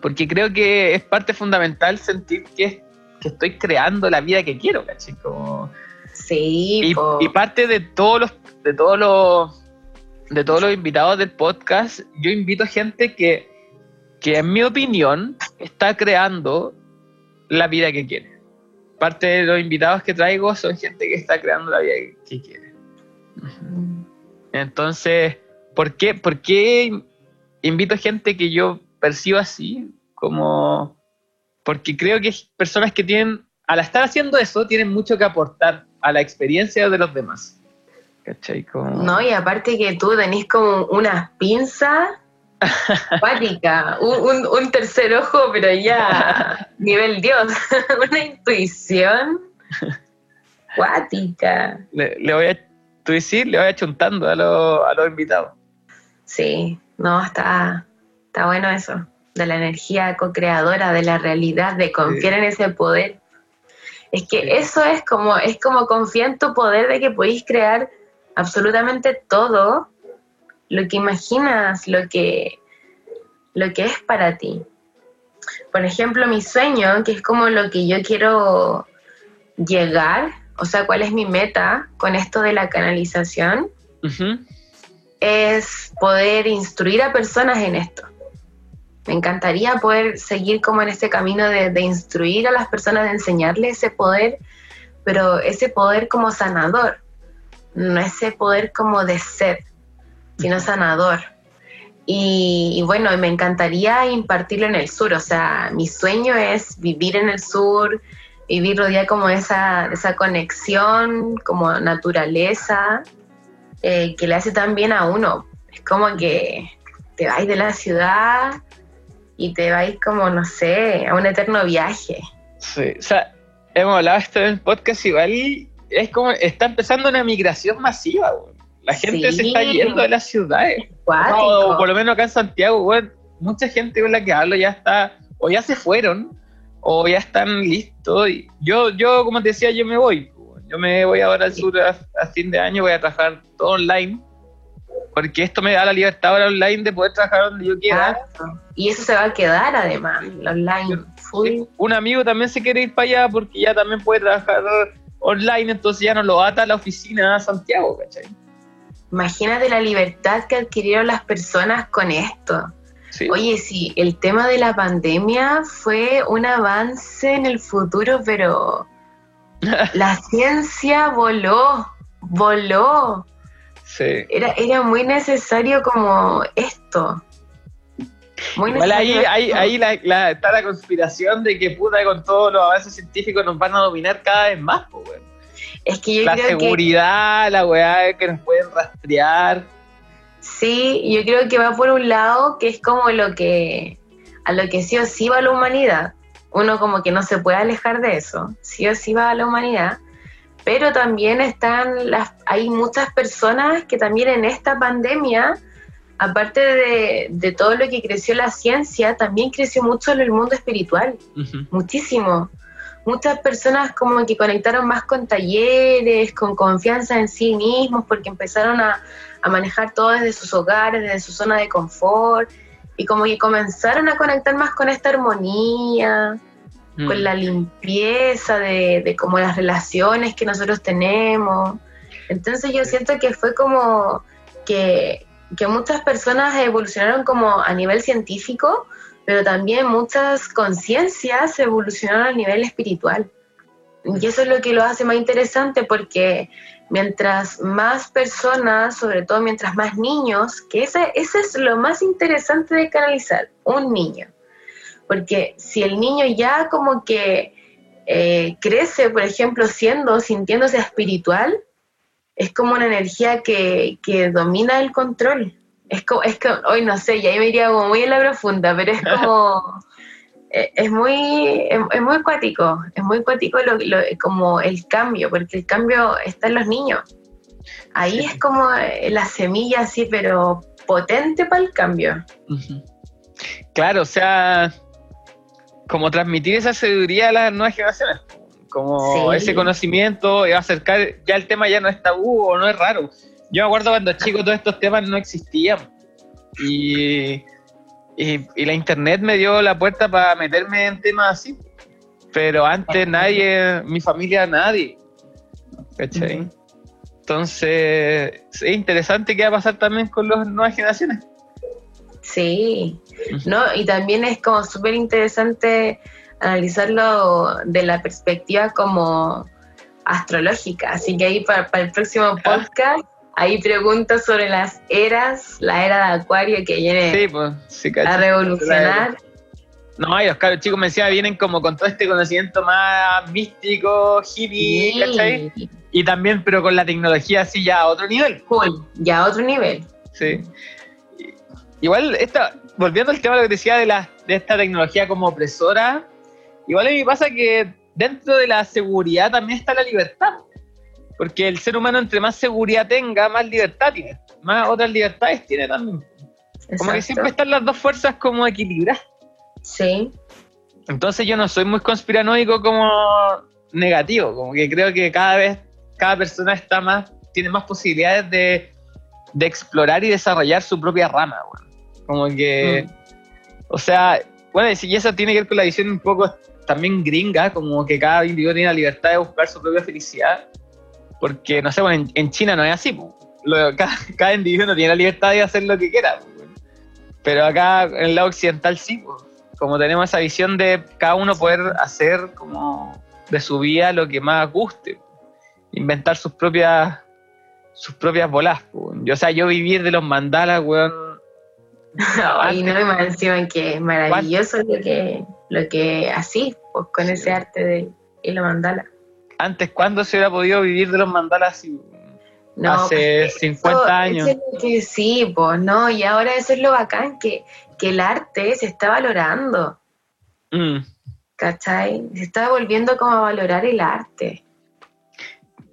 porque creo que es parte fundamental sentir que, que estoy creando la vida que quiero, ¿cachai? sí. Y, y, parte de todos los, de todos los de todos los invitados del podcast, yo invito a gente que, que en mi opinión está creando la vida que quiere. Parte de los invitados que traigo son gente que está creando la vida que quiere. Entonces, ¿por qué, ¿por qué invito a gente que yo percibo así? Como, porque creo que es personas que tienen, al estar haciendo eso, tienen mucho que aportar a la experiencia de los demás. ¿Cachai? Como- No, y aparte que tú tenés como unas pinzas Pática, *laughs* un, un- un tercer ojo, pero ya nivel Dios, *laughs* una intuición cuática. Le, le voy a, tú decir, le voy achuntando a, los- a los invitados. Sí, no, está, está bueno eso, de la energía co-creadora, de la realidad, de confiar en ese poder. Es que Sí. eso es como, es como confiar en tu poder de que podéis crear absolutamente todo lo que imaginas, lo que, lo que es para ti. Por ejemplo, mi sueño, que es como lo que yo quiero llegar, o sea, cuál es mi meta con esto de la canalización, es poder instruir a personas en esto. Me encantaría poder seguir como en este camino de, de instruir a las personas, de enseñarles ese poder, pero ese poder como sanador, no ese poder como de ser, sino sanador. Y, y bueno, me encantaría impartirlo en el sur, o sea, mi sueño es vivir en el sur, vivir rodeada como esa, esa conexión, como naturaleza, eh, que le hace tan bien a uno. Es como que te vais de la ciudad y te vais como, no sé, a un eterno viaje. Sí, o sea, hemos hablado esto en el podcast igual es como, está empezando una migración masiva, weón. La gente Sí. se está yendo de las ciudades. No, o por lo menos acá en Santiago, weón, mucha gente con la que hablo ya está, o ya se fueron, o ya están listos. Y yo, yo, como te decía, yo me voy. Yo me voy ahora al sur a, a fin de año, voy a trabajar todo online, porque esto me da la libertad ahora online de poder trabajar donde yo quiera. Exacto. Y eso se va a quedar además, el online. Full. Un amigo también se quiere ir para allá porque ya también puede trabajar online, entonces ya no lo ata a la oficina a Santiago, ¿cachai? Imagínate la libertad que adquirieron las personas con esto. Sí. Oye, sí, el tema de la pandemia fue un avance en el futuro, pero *laughs* la ciencia voló, voló. Sí. Era, era muy necesario como esto. Muy Igual ahí, ahí, ahí la, la- está la conspiración de que puta con todos los avances científicos nos van a dominar cada vez más, weón. Es que yo La creo que seguridad, la weá que nos pueden rastrear. sí, yo creo que va por un lado que es como lo que a lo que sí o sí va la humanidad. Uno como que no se puede alejar de eso. Sí o sí va a la humanidad. Pero también están las, hay muchas personas que también en esta pandemia, aparte de, de todo lo que creció la ciencia, también creció mucho en el mundo espiritual. Muchísimo. Muchas personas como que conectaron más con talleres, con confianza en sí mismos, porque empezaron a, a manejar todo desde sus hogares, desde su zona de confort, y como que comenzaron a conectar más con esta armonía, Mm. con la limpieza de, de como las relaciones que nosotros tenemos. Entonces yo siento que fue como que, que muchas personas evolucionaron como a nivel científico, pero también muchas conciencias evolucionaron a nivel espiritual. Y eso es lo que lo hace más interesante porque mientras más personas, sobre todo mientras más niños, que ese, ese es lo más interesante de canalizar, un niño. Porque si el niño ya como que eh, crece, por ejemplo, siendo, sintiéndose espiritual, es como una energía que, que domina el control. Es como, es que, hoy no sé, ya ahí me iría como muy en la profunda, pero es como, *laughs* eh, es muy, es, es muy cuático, es muy cuático lo, lo- como el cambio, porque el cambio está en los niños. Ahí Sí. es como eh, la semilla así, pero potente para el cambio. Claro, o sea, como transmitir esa sabiduría a las nuevas generaciones, como Sí. ese conocimiento, y acercar, ya el tema ya no es tabú o no es raro. Yo me acuerdo cuando chico todos estos temas no existían y, y, y la internet me dio la puerta para meterme en temas así, pero antes nadie, mi familia nadie, ¿cachai? Entonces, es interesante qué va a pasar también con las nuevas generaciones. Sí, ¿no? Y también es como súper interesante analizarlo de la perspectiva como astrológica. Así que ahí para, para el próximo podcast Hay preguntas sobre las eras, la era de Acuario que viene Sí, pues, sí, a revolucionar. No, y los caros chicos me decían, vienen como con todo este conocimiento más místico, hippie, Sí, ¿cachai? Y también, pero con la tecnología así ya a otro nivel. cool, ya a otro nivel. Sí. Igual, esta, volviendo al tema de lo que decía de, la, de esta tecnología como opresora, igual a mí pasa que dentro de la seguridad también está la libertad. Porque el ser humano, entre más seguridad tenga, más libertad tiene. Más otras libertades tiene también. Como que siempre están las dos fuerzas como equilibradas. Sí, Entonces yo no soy muy conspiranoico como negativo, como que creo que cada vez, cada persona está más, tiene más posibilidades de, de explorar y desarrollar su propia rama, weón. Como que, o sea, bueno, y eso tiene que ver con la visión un poco también gringa, como que cada individuo tiene la libertad de buscar su propia felicidad, porque, no sé, bueno, en, en China no es así, po. Lo- cada, *laughs* cada individuo no tiene la libertad de hacer lo que quiera, po, weón. pero acá en el lado occidental sí, po como tenemos esa visión de cada uno poder hacer como de su vida lo que más guste, inventar sus propias sus propias bolas. Yo, o sea, yo vivir de los mandalas, weón. *laughs* y no me encima que es maravilloso lo que, lo que así, pues con ese arte de hilo mandala. Antes, ¿cuándo se hubiera podido vivir de los mandalas? No, Hace pues, 50 eso- años. eso es lo que sí, pues no, y ahora eso es lo bacán, que, que el arte se está valorando, Mm, ¿cachai? Se está volviendo como a valorar el arte.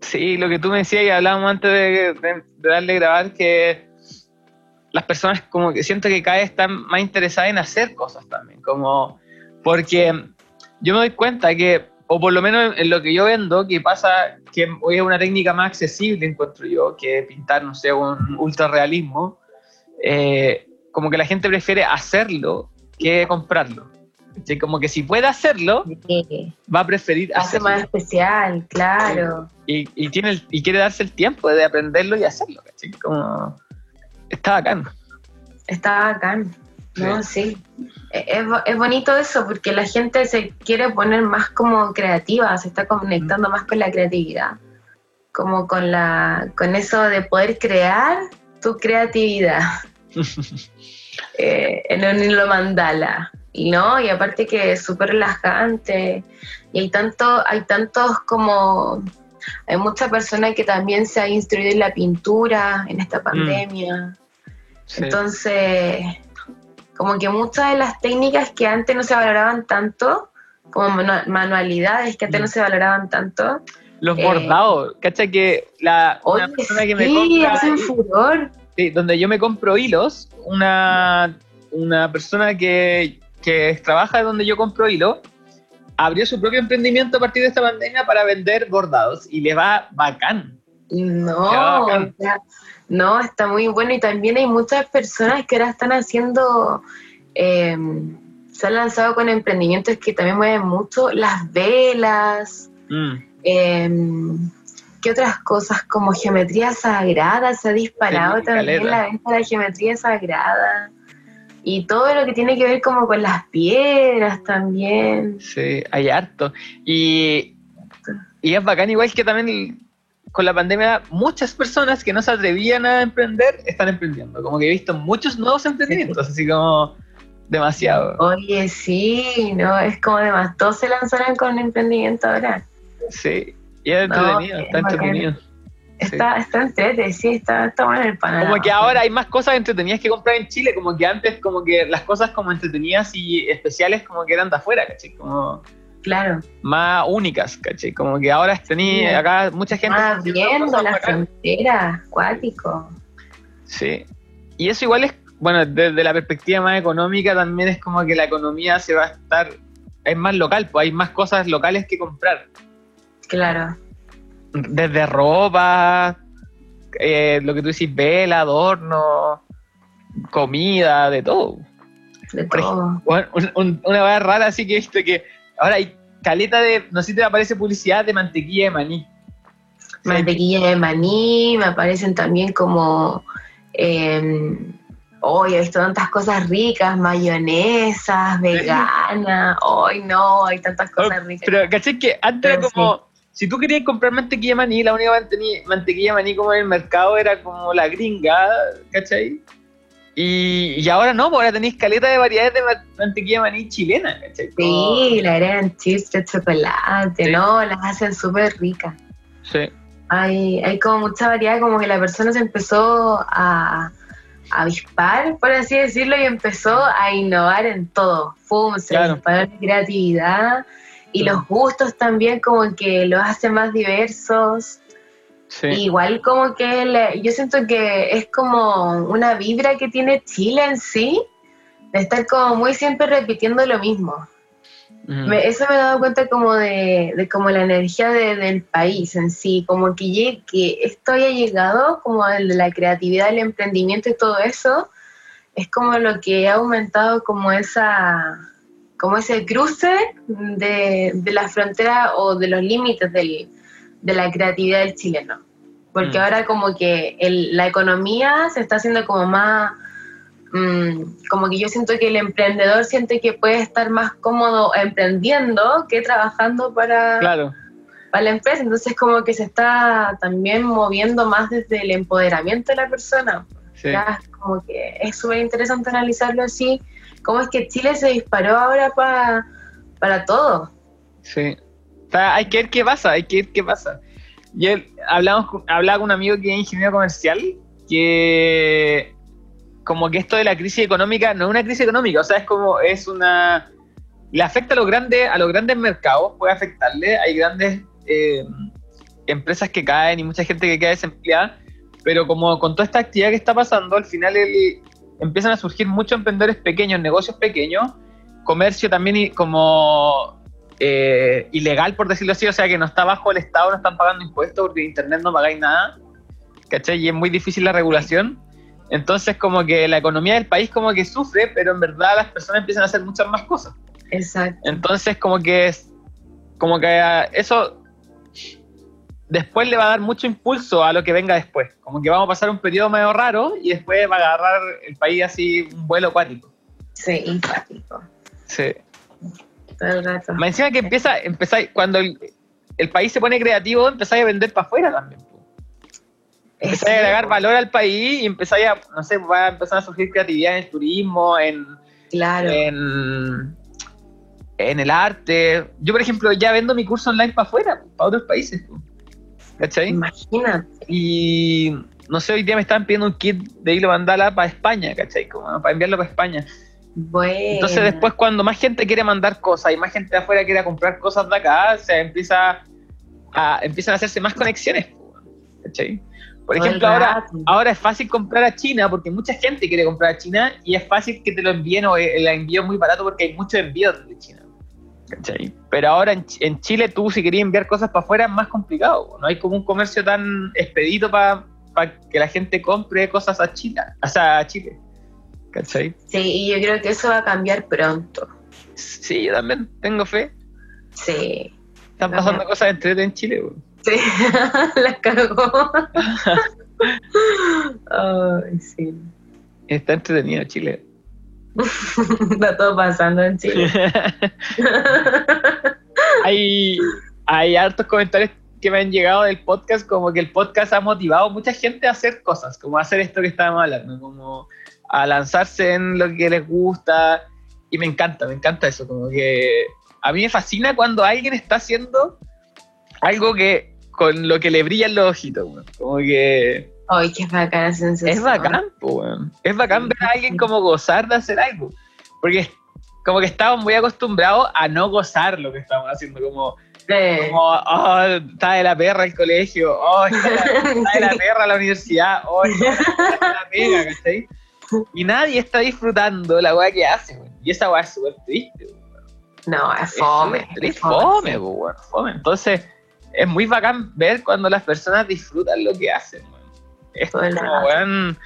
Sí, lo que tú me decías y hablábamos antes de, de- de darle a grabar, que las personas como que siento que cada vez están más interesadas en hacer cosas también, como porque yo me doy cuenta que, o por lo menos en lo que yo vendo, que pasa que hoy es una técnica más accesible, encuentro yo, que pintar, no sé, un ultra realismo, como que la gente prefiere hacerlo que comprarlo. ¿Cachai? Como que si puede hacerlo, Sí, va a preferir hace hacerlo. más especial, claro. y, y tiene el- y quiere darse el tiempo de aprenderlo y hacerlo, está bacán. Está bacán. No, sí. E- Es, es bonito eso porque la gente se quiere poner más como creativa, se está conectando más con la creatividad. Como con la con eso de poder crear tu creatividad. *laughs* Eh, en un hilo mandala. Y no, y aparte que es súper relajante. Y hay tanto, hay tantos como hay mucha persona que también se ha instruido en la pintura en esta pandemia. Sí. Entonces, como que muchas de las técnicas que antes no se valoraban tanto, como manu- manualidades que antes Mm. no se valoraban tanto, Los eh, bordados, ¿cachai? Que la, una oye, persona que me sí, compra, hacen furor. sí, donde yo me compro hilos, una, una persona que, que trabaja donde yo compro hilo, abrió su propio emprendimiento a partir de esta pandemia para vender bordados y le va bacán. No, o sea, no, está muy bueno y también hay muchas personas que ahora están haciendo, eh, se han lanzado con emprendimientos que también mueven mucho, las velas, Mm. eh, ¿qué otras cosas? Como geometría sagrada, se ha disparado Sí, también la venta de geometría sagrada y todo lo que tiene que ver como con las piedras también. Sí, hay harto. Y, y es bacán, igual que también con la pandemia, muchas personas que no se atrevían a emprender están emprendiendo. Como que he visto muchos nuevos emprendimientos, así como demasiado. Oye, sí, no, es como demás, todos se lanzaron con emprendimiento ahora. Sí, y es No, entretenido, es está entretenido. Está, está entrete, sí, está, está bueno el panorama. Como que ahora hay más cosas entretenidas que comprar en Chile, como que antes como que las cosas como entretenidas y especiales como que eran de afuera, ¿cachai? Como Claro, más únicas, ¿cachai? Como que ahora tenía Sí. acá mucha gente... ah, viendo la frontera, acuático. Sí. Y eso igual es, bueno, desde la perspectiva más económica también es como que la economía se va a estar, es más local, pues hay más cosas locales que comprar. Claro, Desde ropa, eh, lo que tú decís, vela, adorno, comida, de todo. de todo. Bueno, un- un- una vez rara así que he visto que ahora hay caleta de, no sé si te aparece publicidad de mantequilla de maní. Mantequilla de maní, me aparecen también como. Eh, Hoy he visto tantas cosas ricas, mayonesas, veganas. Hoy no, hay tantas cosas ricas. Pero, ¿cachai? Que antes era como, si tú querías comprar mantequilla maní, la única mantequilla maní como en el mercado era como la gringa, ¿cachai? Y, y ahora no, pues ahora tenéis caleta de variedades de ma- mantequilla maní chilena, ¿cachai? Sí, le agregan chips de chocolate, Sí. ¿no? Las hacen súper ricas. Sí, Hay, hay como mucha variedad, como que la persona se empezó a, a avispar, por así decirlo, y empezó a innovar en todo. Fum, se Claro. disparó la creatividad y los gustos también como que los hace más diversos. Sí. Igual como que le- yo siento que es como una vibra que tiene Chile en sí, de estar como muy siempre repitiendo lo mismo. Me- eso me he dado cuenta como de, de como la energía de- del país en sí, como que, que esto haya llegado, como el de la creatividad, el emprendimiento y todo eso, es como lo que ha aumentado como esa como ese cruce de, de la frontera o de los límites del- de la creatividad del chileno. Porque Mm. ahora como que el- la economía se está haciendo como más mm, como que yo siento que el emprendedor siente que puede estar más cómodo emprendiendo que trabajando para, Claro, para la empresa. Entonces como que se está también moviendo más desde el empoderamiento de la persona. sí. Ya, como que es súper interesante analizarlo así. Cómo es que Chile se disparó ahora pa- para todo. Sí. Hay que ver qué pasa, hay que ver qué pasa. Y él, hablamos, hablaba con un amigo que es ingeniero comercial, que como que esto de la crisis económica no es una crisis económica, o sea, es como, es una... Le afecta a los grandes, a los grandes mercados, puede afectarle, hay grandes eh, empresas que caen y mucha gente que queda desempleada, pero como con toda esta actividad que está pasando, al final el- empiezan a surgir muchos emprendedores pequeños, negocios pequeños, comercio también y como eh, ilegal, por decirlo así, o sea que no está bajo el Estado, no están pagando impuestos porque en Internet no pagáis nada, ¿cachai? Y es muy difícil la regulación. Entonces como que la economía del país como que sufre, pero en verdad las personas empiezan a hacer muchas más cosas. Exacto. Entonces como que es, como que ah, eso después le va a dar mucho impulso a lo que venga después. Como que vamos a pasar un periodo medio raro y después va a agarrar el país así un vuelo acuático. Sí, empático. Sí. Todo el rato. Más encima que empieza, cuando el, el país se pone creativo, empezáis a vender para afuera también. po. Empezáis a agregar valor al país y empezáis a, no sé, va a empezar a surgir creatividad en el turismo, en, Claro. en, en el arte. Yo, por ejemplo, ya vendo mi curso online para afuera, para otros países. ¿Cachai? Imagínate. Y no sé, hoy día me estaban pidiendo un kit de hilo mandala para España, ¿cachai? Como para enviarlo para España. Bueno. Entonces después cuando más gente quiere mandar cosas y más gente de afuera quiere comprar cosas de acá, se empieza a, empiezan a hacerse más conexiones. ¿cachai? Por Todo ejemplo, ahora, ahora es fácil comprar a China porque mucha gente quiere comprar a China y es fácil que te lo envíen o el envío es muy barato porque hay muchos envíos de China. ¿cachai? Pero ahora en, en Chile tú si querías enviar cosas para afuera es más complicado. No hay como un comercio tan expedito para que la gente compre cosas a China, o sea, a Chile. ¿Cachai? Sí, y yo creo que eso va a cambiar pronto. Sí, yo también tengo fe. Sí. Están pasando cosas entretenidas en Chile, güey. Sí, *laughs* la cagó. Ay, sí. Está entretenido Chile. *laughs* Está todo pasando en Chile. *laughs* hay, hay hartos comentarios que me han llegado del podcast, como que el podcast ha motivado a mucha gente a hacer cosas, como a hacer esto que estábamos hablando, como a lanzarse en lo que les gusta. Y me encanta, me encanta eso, como que a mí me fascina cuando alguien está haciendo algo que con lo que le brillan los ojitos, güey. como que Ay, qué bacana sensación. Es bacán. Es bacán ver a alguien como gozar de hacer algo. Porque como que estamos muy acostumbrados a no gozar lo que estamos haciendo. Como, Sí. como oh, está de la perra el colegio, oh, está de la, está de la *laughs* perra la universidad, oh, está de la pega, ¿cachai? *laughs* Y nadie está disfrutando la weá que hace, weón. Y esa weá es súper triste, weón. No, es fome. triste, es fome, sí. weón, fome. Entonces, es muy bacán ver cuando las personas disfrutan lo que hacen, weón. Es como, weón.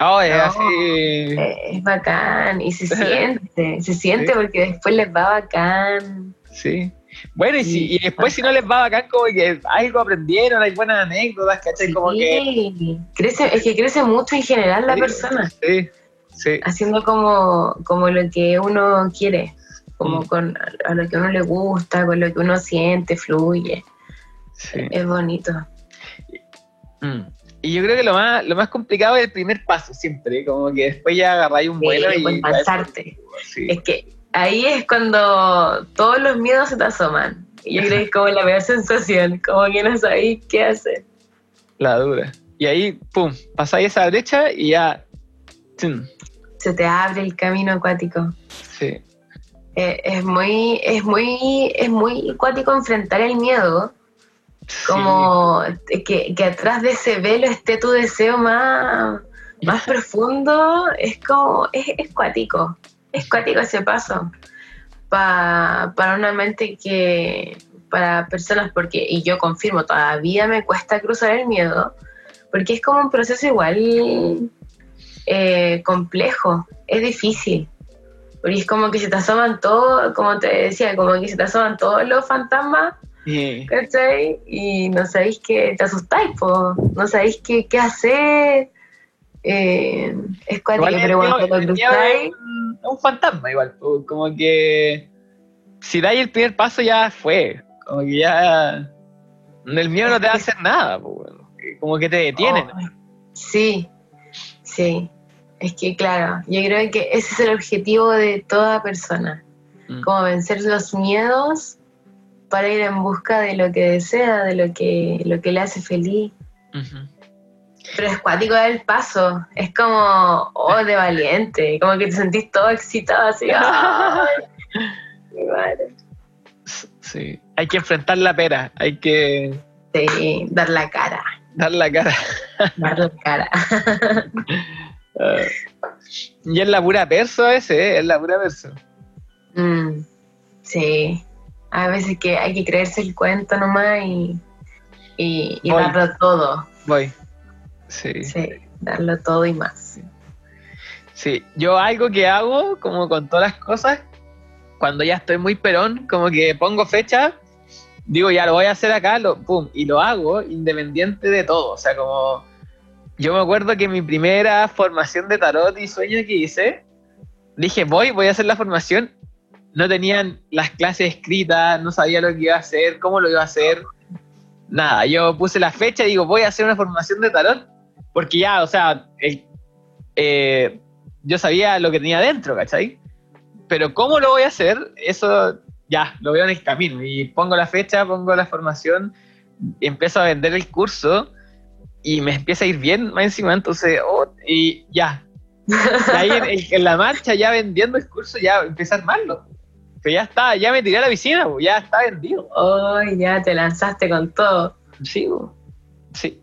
Oh, es No. así. Es bacán y se *laughs* siente, se siente Sí. porque después les va bacán. Sí. Bueno, y, si, y después si no les va bacán, como que algo aprendieron, hay buenas anécdotas, ¿cachai? Como que... Sí, crece, es que crece mucho en general la Sí, persona, Sí, sí. haciendo como, como lo que uno quiere, como Mm. con a lo que uno le gusta, con lo que uno siente, fluye. Sí. Es bonito. Mm. Y yo creo que lo más, lo más complicado es el primer paso, siempre. Como que después ya agarráis un vuelo Sí, y. pues. Sí. Es que ahí es cuando todos los miedos se te asoman. Y yo creo que es como la peor sensación, como que no sabéis qué hacer. La dura. Y ahí, pum, pasáis esa brecha y ya. tum, Se te abre el camino acuático. Sí. Eh, es muy, es muy, es muy acuático enfrentar el miedo, como que, que atrás de ese velo esté tu deseo más, más profundo, es como, es, es cuático, es cuático ese paso. Pa- para una mente que, para personas, porque, y yo confirmo, todavía me cuesta cruzar el miedo, porque es como un proceso igual eh, complejo, es difícil. Porque es como que se te asoman todos, como te decía, como que se te asoman todos los fantasmas, Sí. ¿cachai? Y no sabéis que te asustáis, po. no sabéis qué, qué hacer. Eh, es cuático, pero miedo- cuando cruzáis, un, fantasma igual. Como que si dais el primer paso ya fue. Como que ya el miedo no te va a hacer nada. Como que te detienen. Oh, sí, sí. Es que claro, yo creo que ese es el objetivo de toda persona, Mm. como vencer los miedos para ir en busca de lo que desea, de lo que, lo que le hace feliz. Ujú. Pero es cuático el paso, es como, oh, de valiente, como que te sentís todo excitado así. *laughs* Sí. Hay que enfrentar la pera. Hay que Sí, dar la cara, dar la cara. dar la cara. *laughs* Ah. y es la pura perso ese, ¿eh? es la pura perso. Mm, sí, a veces que hay que creerse el cuento nomás y, y, darlo todo, Voy. Sí. sí, darlo todo y más. Sí, yo algo que hago, como con todas las cosas, cuando ya estoy muy perón, como que pongo fecha, digo, ya lo voy a hacer acá, lo, pum, y lo hago independiente de todo. O sea, como yo me acuerdo que mi primera formación de tarot y sueño que hice, dije, voy, voy a hacer la formación. No tenían las clases escritas, no sabía lo que iba a hacer, cómo lo iba a hacer, nada. Yo puse la fecha y digo, voy a hacer una formación de tarot, porque ya, o sea, el, eh, yo sabía lo que tenía dentro, ¿cachai? Pero cómo lo voy a hacer, eso ya, lo veo en el camino. Y pongo la fecha, pongo la formación, empiezo a vender el curso y me empieza a ir bien más encima, entonces, oh, y ya. Y ahí en, la marcha, ya vendiendo el curso, ya empecé a armarlo. Pero ya está, ya me tiré a la piscina, ya está vendido. Oh, ya te lanzaste con todo. Sí, sí.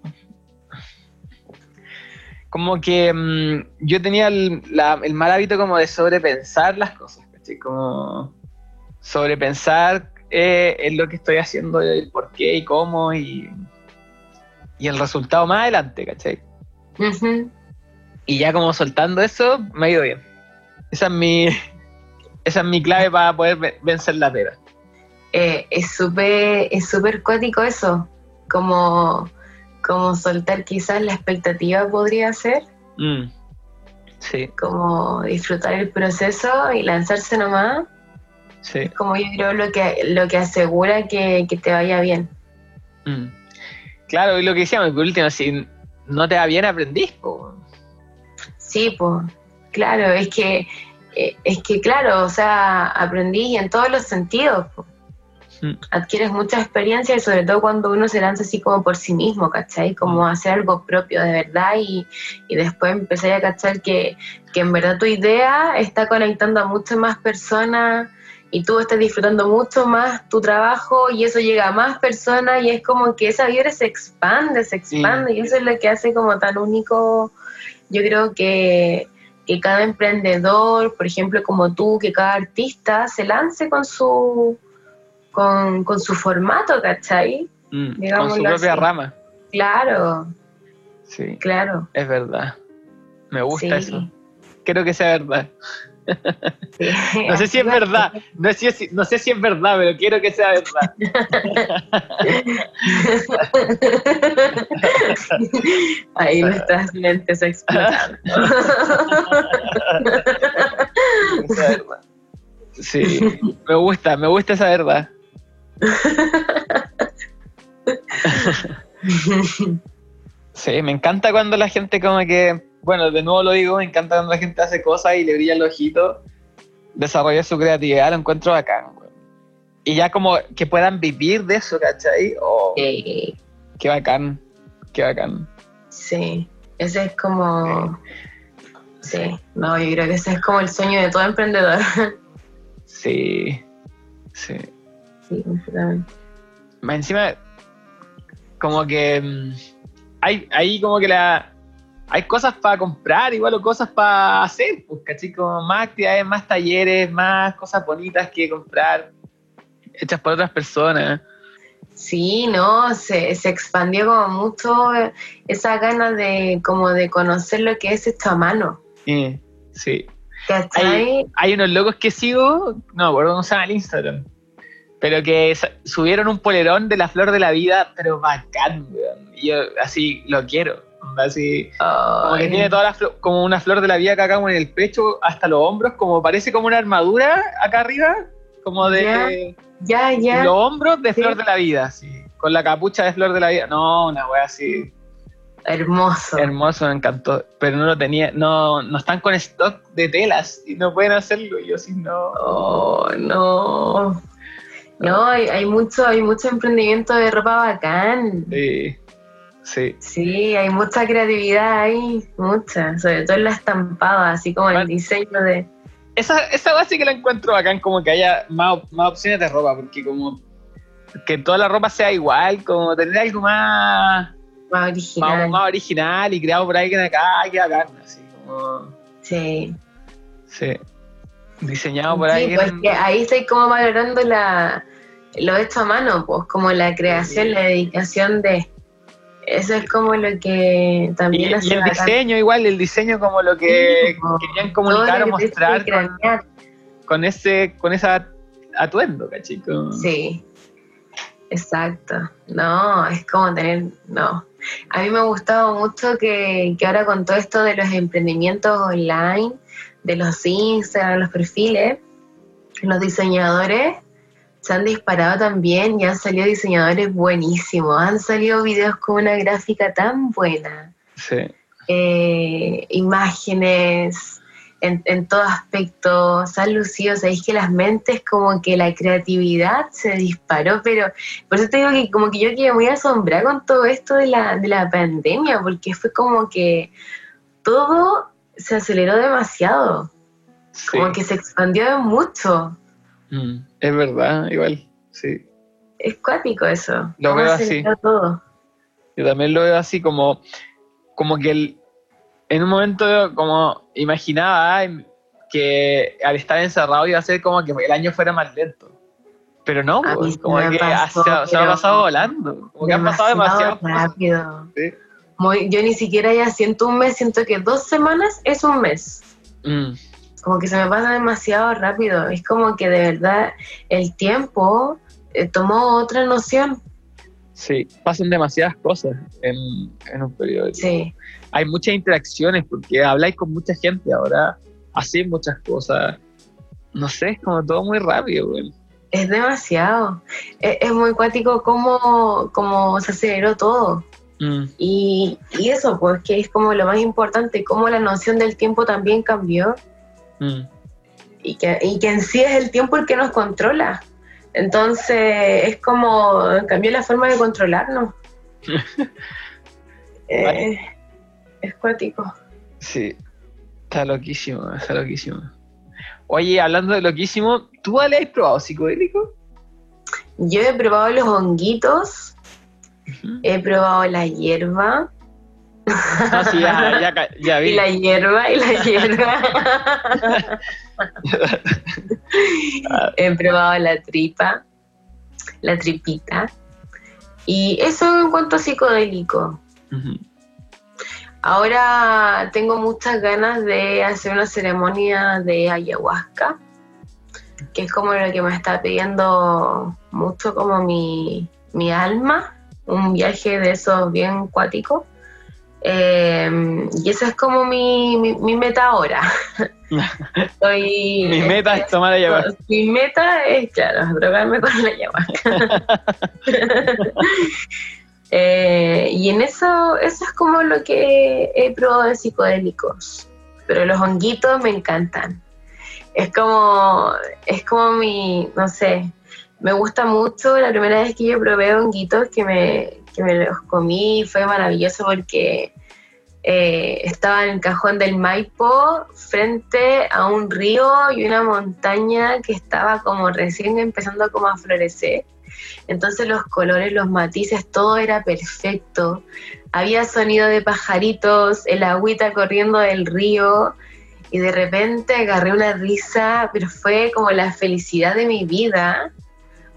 Como que mm, yo tenía el, la- el mal hábito como de sobrepensar las cosas, ¿cachai? Como sobrepensar eh, en lo que estoy haciendo, el por qué y cómo y, y el resultado más adelante, ¿cachai? Y ya como soltando eso, me ha ido bien. Esa es mi, *laughs* esa es mi clave para poder ve- vencer la pera. Eh, es súper es súper cuático eso, como, como soltar quizás la expectativa podría ser, Mm. Sí, como disfrutar el proceso y lanzarse nomás. sí. como yo creo lo que lo que asegura que, que te vaya bien. Mm. Claro, y lo que decíamos, por último, si no te va bien, aprendís. po. Sí, pues, claro, es que eh, es que claro, o sea, aprendí en todos los sentidos. po. Mm. Adquieres mucha experiencia y sobre todo cuando uno se lanza así como por sí mismo, ¿cachai? Como Mm. hacer algo propio de verdad y, y después empecé a cachar que, que en verdad tu idea está conectando a muchas más personas y tú estás disfrutando mucho más tu trabajo y eso llega a más personas y es como que esa vibra se expande, se expande y eso es lo que hace como tan único, yo creo que, que cada emprendedor, por ejemplo como tú, que cada artista se lance con su, con, con su formato, ¿cachai? Mm, Con su propia así. rama. Claro, Sí, claro. es verdad. Me gusta Sí. eso. Quiero que sea verdad. Sí. *laughs* No sé si es verdad. No sé si, no sé si es verdad, pero quiero que sea verdad. *laughs* Ahí nuestras mentes explotando. *laughs* Sí, me gusta, me gusta esa verdad. *laughs* Sí, me encanta cuando la gente como que, bueno, de nuevo lo digo, me encanta cuando la gente hace cosas y le brilla el ojito, desarrolla su creatividad, lo encuentro bacán. Y ya como que puedan vivir de eso, ¿cachai? Oh, Sí, qué bacán, qué bacán. sí, ese es como... Sí, no, yo creo que ese es como el sueño de todo emprendedor. *laughs* Sí, sí. Sí, completamente. Más encima, como que mm, hay, hay como que la. Hay cosas para comprar, igual, o cosas para hacer, pues, ¿cachai? Como más actividades, más talleres, más cosas bonitas que comprar, hechas por otras personas. Sí, no, se, se expandió como mucho esa gana de como de conocer lo que es esto a mano. Eh, sí. ¿Cachai? Hay unos locos que sigo, no acuerdo cómo se llama el Instagram, pero que subieron un polerón de la flor de la vida, pero bacán, weón. Y yo así lo quiero. Así, Como que tiene toda la como una flor de la vida acá como en el pecho hasta los hombros, como parece como una armadura acá arriba, como de Ya, ya. los hombros de Sí. flor de la vida, así, con la capucha de flor de la vida. No, una wea así, Hermoso. hermoso, me encantó. Pero no lo tenía, no, no están con stock de telas y no pueden hacerlo. Y yo sí, no. Oh, no. No, hay, hay mucho, hay mucho emprendimiento de ropa bacán. Sí, sí. Sí, hay mucha creatividad ahí, mucha, sobre todo en la estampada, así como el Bueno. diseño de... Esa, esa base que la encuentro bacán, como que haya más, más opciones de ropa, porque como que toda la ropa sea igual, como tener algo más, Más más, original. más original y creado por alguien acá, que bacán, así como, Sí. sí, diseñado por Sí, alguien. pues que ahí estoy como valorando la, lo hecho a mano, pues como la creación, la dedicación de... Eso es como lo que y, también y hace el bacán. diseño igual, el diseño como lo que Sí, po. querían comunicar o que mostrar con ese, con esa atuendo, cachico. Sí, exacto. No, es como tener, no. A mí me ha gustado mucho que, que ahora con todo esto de los emprendimientos online, de los Instagram, los perfiles, los diseñadores se han disparado también y han salido diseñadores buenísimos. Han salido videos con una gráfica tan buena Sí. eh, imágenes en, en todo aspecto, se han lucido, sabéis que las mentes como que la creatividad se disparó, pero por eso te digo que como que yo quedé muy asombrada con todo esto de la, de la pandemia, porque fue como que todo se aceleró demasiado, sí. como que se expandió mucho. Mm, es verdad, igual, sí. Es cuático eso. Lo veo aceleró todo. Yo también lo veo así como, como que el- en un momento como imaginaba que al estar encerrado iba a ser como que el año fuera más lento. Pero no, pues, como que pasó, ha- se ha pasado volando. Como que han pasado demasiado. rápido. Sí. Muy- yo ni siquiera ya siento un mes, siento que dos semanas es un mes. Mm, Como que se me pasa demasiado rápido. Es como que de verdad el tiempo eh, tomó otra noción. sí, pasan demasiadas cosas en, en un periodo. de tiempo. Sí, Hay muchas interacciones porque habláis con mucha gente ahora, hacéis muchas cosas. No sé, es como todo muy rápido, güey. es demasiado. Es, es muy cuático cómo, cómo se aceleró todo. Mm, Y, y eso, pues que es como lo más importante, cómo la noción del tiempo también cambió mm. y que, y que en sí es el tiempo el que nos controla. Entonces es como cambió la forma de controlarnos. *laughs* Eh, es cuático. Sí, está loquísimo, está loquísimo. Oye, hablando de loquísimo, ¿tú Ale, has probado psicodélico? Yo he probado los honguitos, Ujú. he probado la hierba, Ah, sí, ya, ya, ca- ya *laughs* vi. y la hierba, y la *laughs* hierba. *laughs* he probado la tripa, la tripita. Y eso en cuanto a psicodélico. Ahora tengo muchas ganas de hacer una ceremonia de ayahuasca, que es como lo que me está pidiendo mucho como mi, mi alma, un viaje de esos bien cuáticos. Eh, y esa es como mi, mi, mi meta ahora. *laughs* Estoy- Mi meta es tomar ayahuasca. Mi meta es, claro, drogarme con la ayahuasca. *laughs* Eh, y en eso, eso es como lo que he probado de psicodélicos. Pero los honguitos me encantan. Es como, es como mi, no sé, me gusta mucho. La primera vez que yo probé honguitos, que me, que me los comí, fue maravilloso porque eh, estaba en el cajón del Maipo frente a un río y una montaña que estaba como recién empezando como a florecer. Entonces los colores, los matices, todo era perfecto. Había sonido de pajaritos, el agüita corriendo del río y de repente agarré una risa, pero fue como la felicidad de mi vida.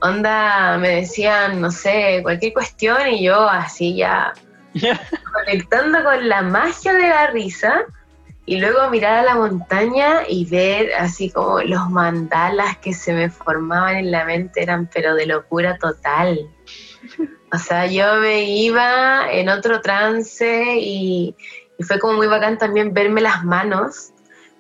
Onda, me decían, no sé, cualquier cuestión y yo así ya *laughs* conectando con la magia de la risa y luego mirar a la montaña y ver así como los mandalas que se me formaban en la mente eran pero de locura total. O sea, yo me iba en otro trance y, y fue como muy bacán también verme las manos,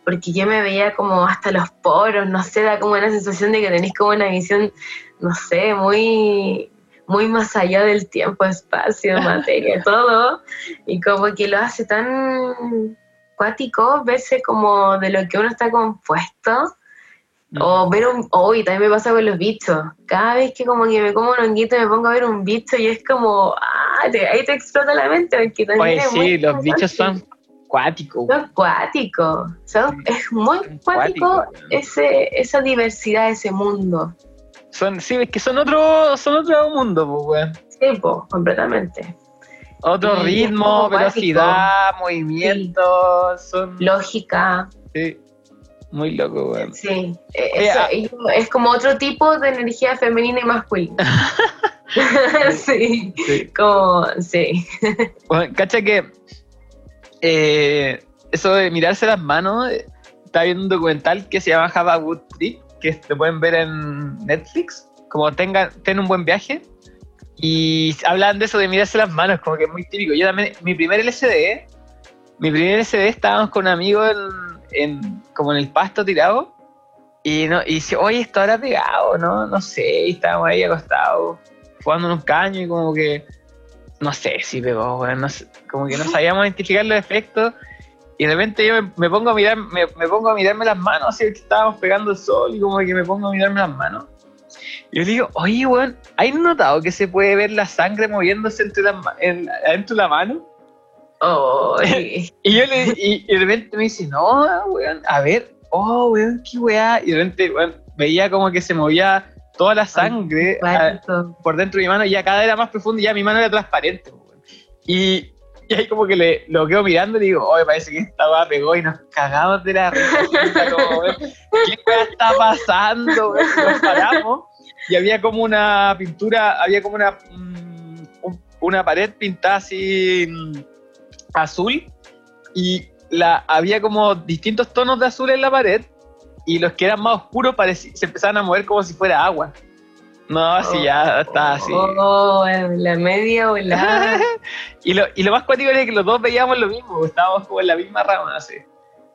porque yo me veía como hasta los poros, no sé, da como una sensación de que tenéis como una visión, no sé, muy, muy más allá del tiempo, espacio, *laughs* materia, todo, y como que lo hace tan cuático verse como de lo que uno está compuesto. O ver un, hoy también me pasa con los bichos. Cada vez que como que me como un honguito me pongo a ver un bicho y es como, ah, te- ahí te explota la mente. Porque también Oye, sí, los bichos son cuáticos. Son cuáticos. Son- es muy cuático ese, esa diversidad, ese mundo. Son, sí, es que son otro, son otro mundo, pues, weón. Sí, po, completamente. Otro Y ritmo, velocidad, movimiento, son Lógica, sí, muy loco, weón. sí. Eh, Oye, es como otro tipo de energía femenina y masculina. *laughs* sí, Sí. como, sí. Bueno, cacha que eh, eso de mirarse las manos, eh, estaba viendo un documental que se llama Have a Good Trip, que te pueden ver en Netflix, como tengan, ten un buen viaje, y hablan de eso de mirarse las manos, como que es muy típico. Yo también, mi primer LSD, mi primer LSD estábamos con un amigo en, en- como en el pasto tirado, y, no, y dice, oye, esto habrá pegado, ¿no? No sé, y estábamos ahí acostados, jugando unos caños y como que no sé si pegó, weón, no sé, como que no sabíamos identificar los efectos y de repente yo me, me pongo a mirar, me, me pongo a mirarme las manos, así que estábamos pegando el sol y como que me pongo a mirarme las manos. Y yo le digo, oye, weón, ¿hay notado que se puede ver la sangre moviéndose entre ma- en- adentro de la mano? Oh, y- *laughs* Y yo le y, y de repente me dice, no, weón, a ver, oh, weón, qué weá. Y de repente, weón, veía como que se movía toda la sangre a- cuático. por dentro de mi mano y ya cada era más profundo y ya mi mano era transparente. weón. Y, *laughs* y ahí como que le, lo quedo mirando y digo, oye, parece que esta weá pegó y nos cagamos de la risa. *laughs* ¿Qué está pasando? Nos paramos y había como una pintura, había como una, mm, un- una pared pintada así mm, azul y la, había como distintos tonos de azul en la pared y los que eran más oscuros se empezaban a mover como si fuera agua. No, así ya está así. Oh, en la media volada. *laughs* Y lo, y lo más cuático era que los dos veíamos lo mismo, estábamos como en la misma rama, así.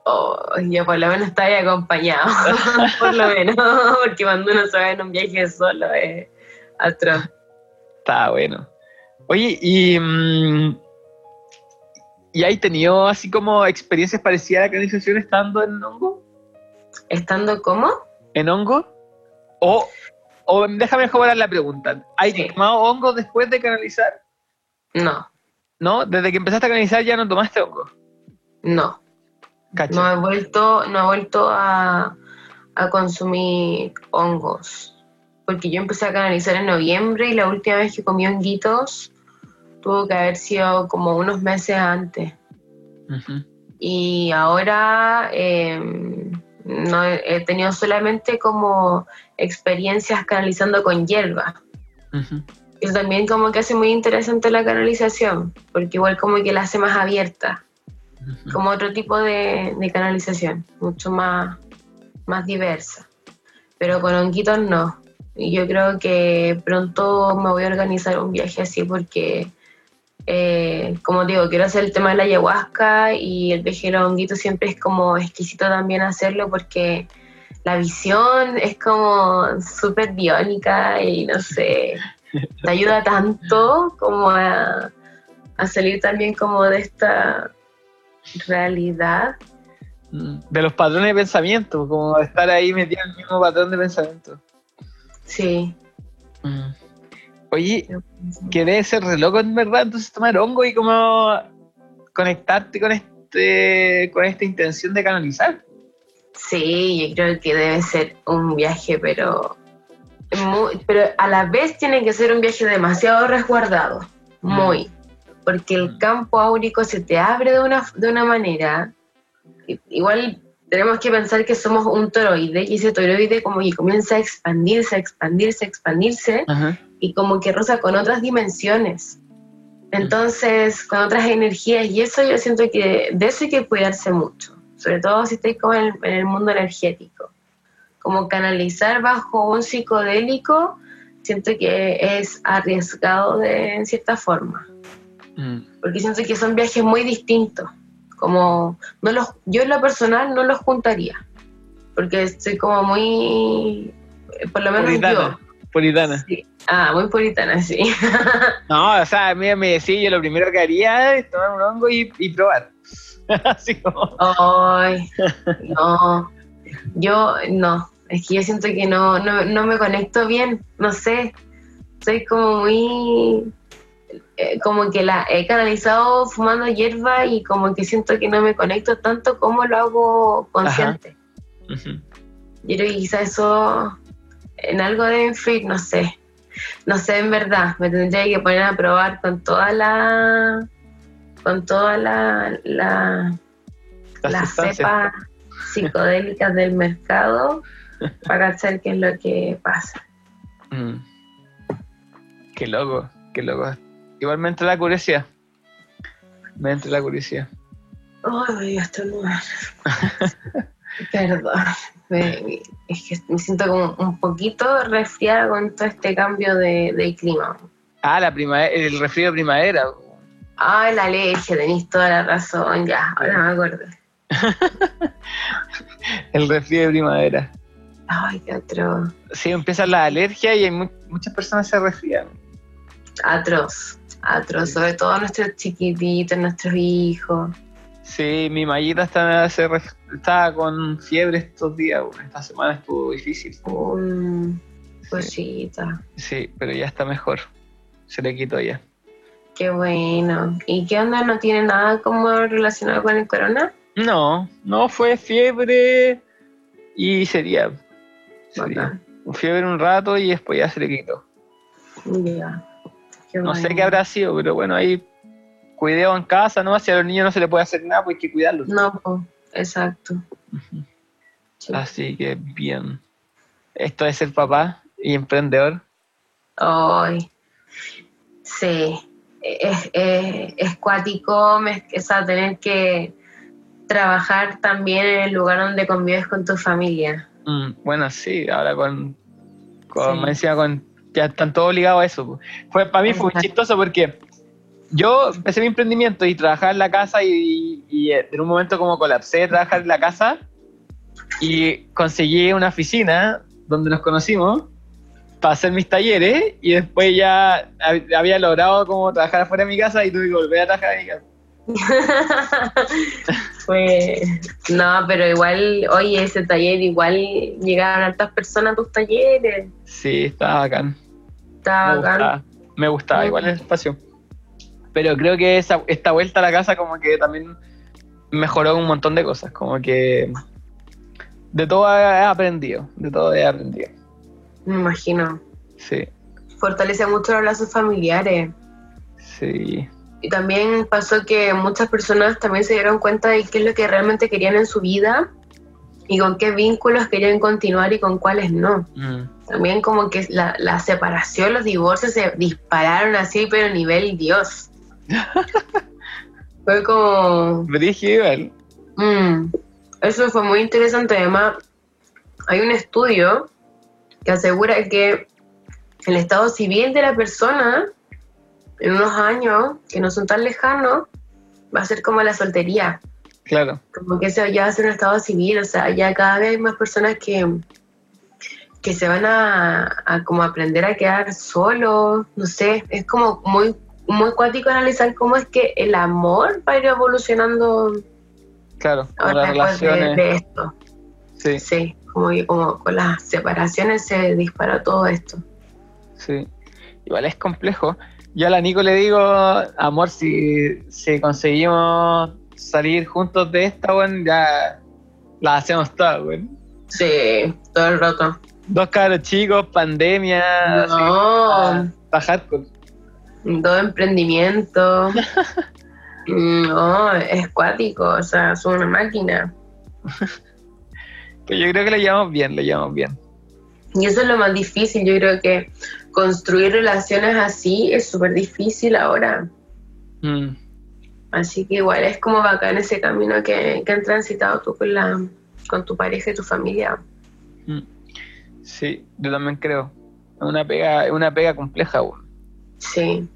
Oh, yo por lo menos estaba ahí acompañado. *laughs* por lo menos. Porque cuando uno se va en un viaje solo es atroz. Estaba bueno. Oye, y. mm, ¿Y hay tenido así como experiencias parecidas a la canalización estando en hongo? ¿Estando cómo? ¿En hongo? O, o déjame mejorar la pregunta. ¿Hay Sí. tomado hongo después de canalizar? No, ¿No? Desde que empezaste a canalizar ya no tomaste hongo. no. No he vuelto, no he vuelto a, a consumir hongos. Porque yo empecé a canalizar en noviembre y la última vez que comí honguitos tuvo que haber sido como unos meses antes. Y ahora eh, no he, he tenido solamente como experiencias canalizando con hierba. Ujú. Eso también como que hace muy interesante la canalización, porque igual como que la hace más abierta, como otro tipo de, de canalización, mucho más, más diversa. Pero con honguitos no. Y yo creo que pronto me voy a organizar un viaje así porque, eh, como digo, quiero hacer el tema de la ayahuasca y el viaje de los honguitos siempre es como exquisito también hacerlo porque la visión es como súper biónica y no sé, te ayuda tanto como a, a salir también como de esta realidad. Mm, De los patrones de pensamiento, como estar ahí metido en el mismo patrón de pensamiento. Sí. Mm. Oye, que debe ser re loco en verdad, entonces tomar hongo y como conectarte con este con esta intención de canalizar. Sí, yo creo que debe ser un viaje, pero muy- pero a la vez tiene que ser un viaje demasiado resguardado, muy, porque el campo áurico se te abre de una, de una manera. Igual tenemos que pensar que somos un toroide y ese toroide como que comienza a expandirse, a expandirse, a expandirse y como que roza con otras dimensiones. Entonces, con otras energías, y eso yo siento que de eso hay que cuidarse mucho, sobre todo si estáis como en el, en el mundo energético. Como canalizar bajo un psicodélico, siento que es arriesgado de, en cierta forma, Mm. porque siento que son viajes muy distintos. Como no los, yo en lo personal no los juntaría, porque estoy como muy, por lo menos Puritana. Puritana. Sí. Ah, muy puritana, sí. *laughs* No, o sea, a mí me decía, yo lo primero que haría es tomar un hongo y, y probar. *laughs* Así como. Ay, *laughs* no. Yo no. Es que yo siento que no, no, no me conecto bien. No sé. Soy como muy. eh, como que la he canalizado fumando hierba y como que siento que no me conecto tanto como lo hago consciente. Ujú. Yo creo que quizás eso en algo debe influir, no sé. No sé en verdad. Me tendría que poner a probar con toda la. con toda la. la Las las cepas psicodélicas del mercado para cachar qué es lo que pasa. Mm. Qué loco, qué loco. Igual me entra la curiosidad. Me entra la curiosidad. Ay, voy a estornudar. *laughs* Perdón. Me- es que me siento como un poquito resfriada con todo este cambio de, de clima. Ah, la primavera, el resfrío de primavera. Ay, la alergia, tenéis toda la razón. Ya, ahora me acuerdo. *laughs* El resfrío de primavera. Ay, qué atroz. Sí, empiezan las alergias y hay mu- muchas personas se resfrían. Atroz. Atroz. Sí. Sobre todo nuestros chiquititos, nuestros hijos. Sí, mi mallita está, se ref- está con fiebre estos días. bueno, esta semana estuvo difícil. Sí, cosita. sí, pero ya está mejor. Se le quitó ya. Qué bueno. ¿Y qué onda? ¿No tiene nada como relacionado con el corona? No, no fue fiebre y sería. sería. Fiebre un rato y después ya se le quitó. Ya. Qué No sé qué habrá sido, pero bueno, ahí cuidado en casa, ¿no? Si a los niños no se les puede hacer nada, pues hay que cuidarlos. No, po, exacto. Sí. Así que bien. Esto es ser papá y emprendedor. Ay, sí, es, es, es cuático me- o sea, tener que trabajar también en el lugar donde convives con tu familia. Mm, bueno, sí, ahora con, con Sí. más encima con ya están todos ligados a eso. Fue para mí fue muy chistoso porque yo empecé mi emprendimiento y trabajaba en la casa y, y en un momento como colapsé de trabajar en la casa y conseguí una oficina donde nos conocimos para hacer mis talleres y después ya hab- había logrado como trabajar afuera de mi casa y tuve que volver a trabajar en mi casa. Fue, *laughs* no, pero igual, oye, ese taller, igual llegaron hartas personas a tus talleres. Sí, estaba bacán. Estaba me bacán. gustaba, me gustaba igual el espacio. Pero creo que esa, esta vuelta a la casa como que también mejoró un montón de cosas, como que de todo he aprendido, de todo he aprendido. Me imagino. Sí, Fortalece mucho los lazos familiares. sí, Y también pasó que muchas personas también se dieron cuenta de qué es lo que realmente querían en su vida y con qué vínculos querían continuar y con cuáles no. mm, También como que la, la separación, los divorcios se dispararon así, pero a nivel Dios. *laughs* Fue como... igual. mm, eso fue muy interesante. Además, hay un estudio que asegura que el estado civil de la persona en unos años que no son tan lejanos va a ser como la soltería. Claro, Como que eso ya va a ser un estado civil, o sea, ya cada vez hay más personas que, que se van a, a como aprender a quedar solos, no sé, es como muy, muy cuático analizar cómo es que el amor va a ir evolucionando Claro, con las después de, relaciones. de esto. Sí, Sí, como, como con las separaciones se dispara todo esto. sí. Igual es complejo. Yo a la Nico le digo, amor, si, si conseguimos salir juntos de esta, weón, ya la hacemos todas, weón. Sí, todo el rato. Dos cabros chicos, pandemia, así, No, pa' hardcore. Todo emprendimiento. No, *laughs* es cuático, o sea, es una máquina. Pero yo creo que lo llevamos bien, lo llevamos bien. Y eso es lo más difícil. Yo creo que construir relaciones así es súper difícil ahora. Mm, Así que igual es como bacán ese camino que, que han transitado tú con, la, con tu pareja y tu familia. mm. Sí, yo también creo. Es una pega, es una pega compleja, weón. Sí,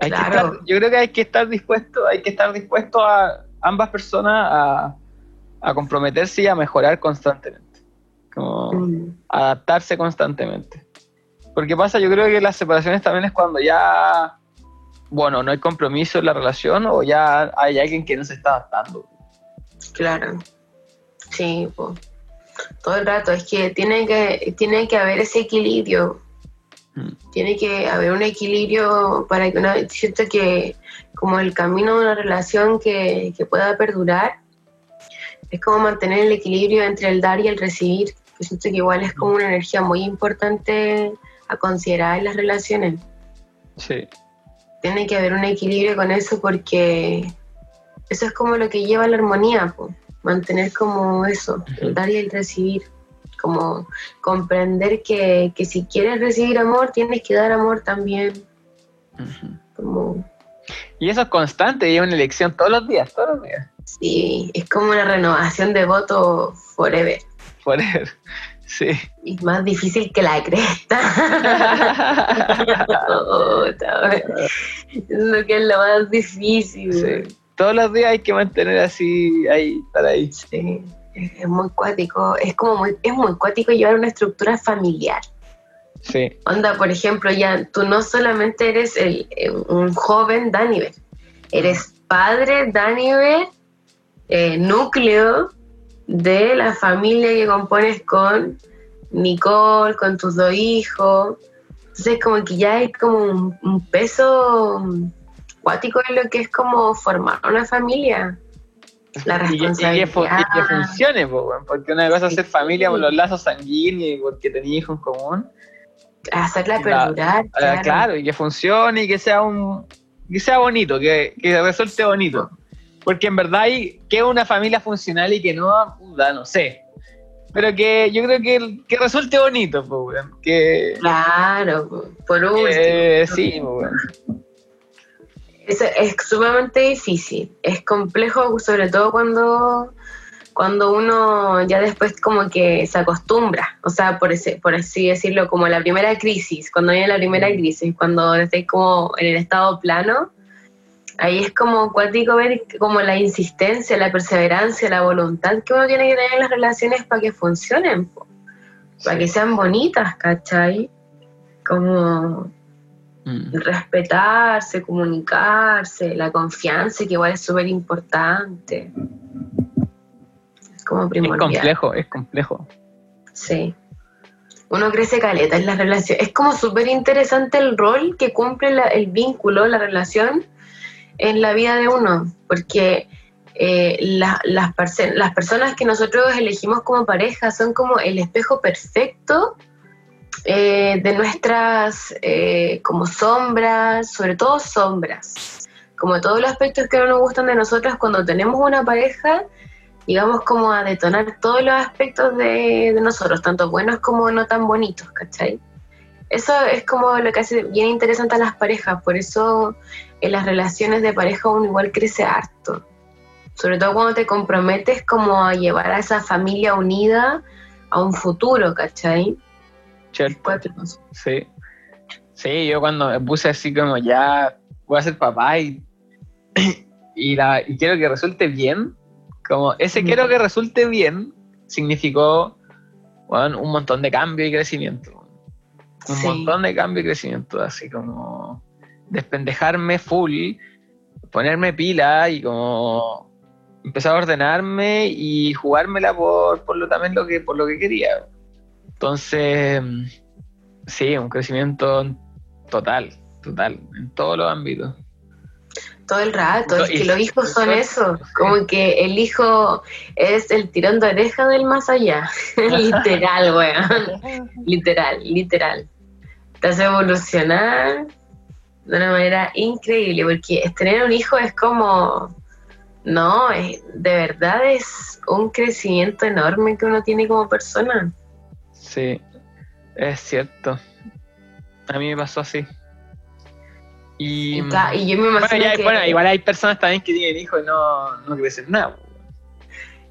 Hay que Claro. estar- yo creo que hay que estar dispuesto, hay que estar dispuesto a ambas personas a, a comprometerse y a mejorar constantemente. Como Mm, adaptarse constantemente. Porque pasa, yo creo que las separaciones también es cuando ya, bueno, no hay compromiso en la relación o ya hay alguien que no se está adaptando. claro. Sí, po. todo el rato. Es que tiene que, tiene que haber ese equilibrio. Tiene que haber un equilibrio para que una. Siento que como el camino de una relación que, que pueda perdurar es como mantener el equilibrio entre el dar y el recibir. Yo siento que igual es como una energía muy importante a considerar en las relaciones. Sí, tiene que haber un equilibrio con eso porque eso es como lo que lleva a la armonía, po. mantener como eso, el dar y el recibir, como comprender que, que si quieres recibir amor, tienes que dar amor también, como Y eso es constante, y es una elección todos los días, todos los días. sí, es como una renovación de voto forever. Forever. *laughs* Sí. Y más difícil que la cresta. *laughs* Lo que es lo más difícil. Sí. Todos los días hay que mantener así, ahí, estar ahí. Sí, es muy cuático, es como muy, es muy cuático llevar una estructura familiar. Sí, Onda, por ejemplo, ya tú no solamente eres el, eh, un joven Daniver, eres padre Daniver, eh, núcleo de la familia que compones con Nicole, con tus dos hijos. Entonces, como que ya hay como un, un peso mm, cuático en lo que es como formar una familia. La y, que- y que, responsabilidad. fu- y que funcione, po, porque una cosa es ser familia con los lazos sanguíneos y porque tenía hijos en común. hacerla La- perdurar. Ah, claro. y que funcione y que sea un que sea bonito, que, que resulte bonito. Porque en verdad hay que una familia funcional y que no, puta, no sé. Pero que yo creo que, que resulte bonito, po, que, Claro, por último. que sí, po. Es, es sumamente difícil, es complejo, sobre todo cuando, cuando uno ya después como que se acostumbra, o sea, por, ese, por así decirlo, como la primera crisis, cuando viene la primera crisis, cuando estáis como en el estado plano, ahí es como cuático ver como la insistencia, la perseverancia, la voluntad que uno tiene que tener en las relaciones para que funcionen, para que sean bonitas, ¿cachai? Como Mm. respetarse, comunicarse, la confianza, que igual es súper importante. Es como Es primordial. complejo, es complejo. Sí. Uno crece caleta en las relaciones. Es como súper interesante el rol que cumple la- el vínculo, la relación en la vida de uno, porque eh, la- las, las personas que nosotros elegimos como pareja son como el espejo perfecto eh, de nuestras eh, como sombras, sobre todo sombras, como todos los aspectos que no nos gustan de nosotros cuando tenemos una pareja, llegamos como a detonar todos los aspectos de, de nosotros, tanto buenos como no tan bonitos, ¿cachai? Eso es como lo que hace bien interesante a las parejas, por eso en las relaciones de pareja uno igual crece harto. Sobre todo cuando te comprometes como a llevar a esa familia unida a un futuro, ¿cachai? Sí. Sí, yo cuando me puse así como ya voy a ser papá y, *clears throat* y, la- y quiero que resulte bien, como ese Mm. quiero que resulte bien significó weón, un montón de cambio y crecimiento. Un Sí. montón de cambio y crecimiento, así como despendejarme full, ponerme pila y como empezar a ordenarme y jugármela por, por lo también lo que por lo que quería. Entonces, sí, un crecimiento total, total, en todos los ámbitos. Todo el rato, No, es que los hijos son eso, sí. como que el hijo es el tirón de oreja del más allá, *laughs* literal, weón, literal, literal. Te hace evolucionar de una manera increíble, porque tener un hijo es como, no, es- de verdad es un crecimiento enorme que uno tiene como persona. Sí, es cierto. A mí me pasó así. Y, Y, yo me bueno, imagino ya- que bueno, igual hay personas también que tienen hijos y no, no crecen nada.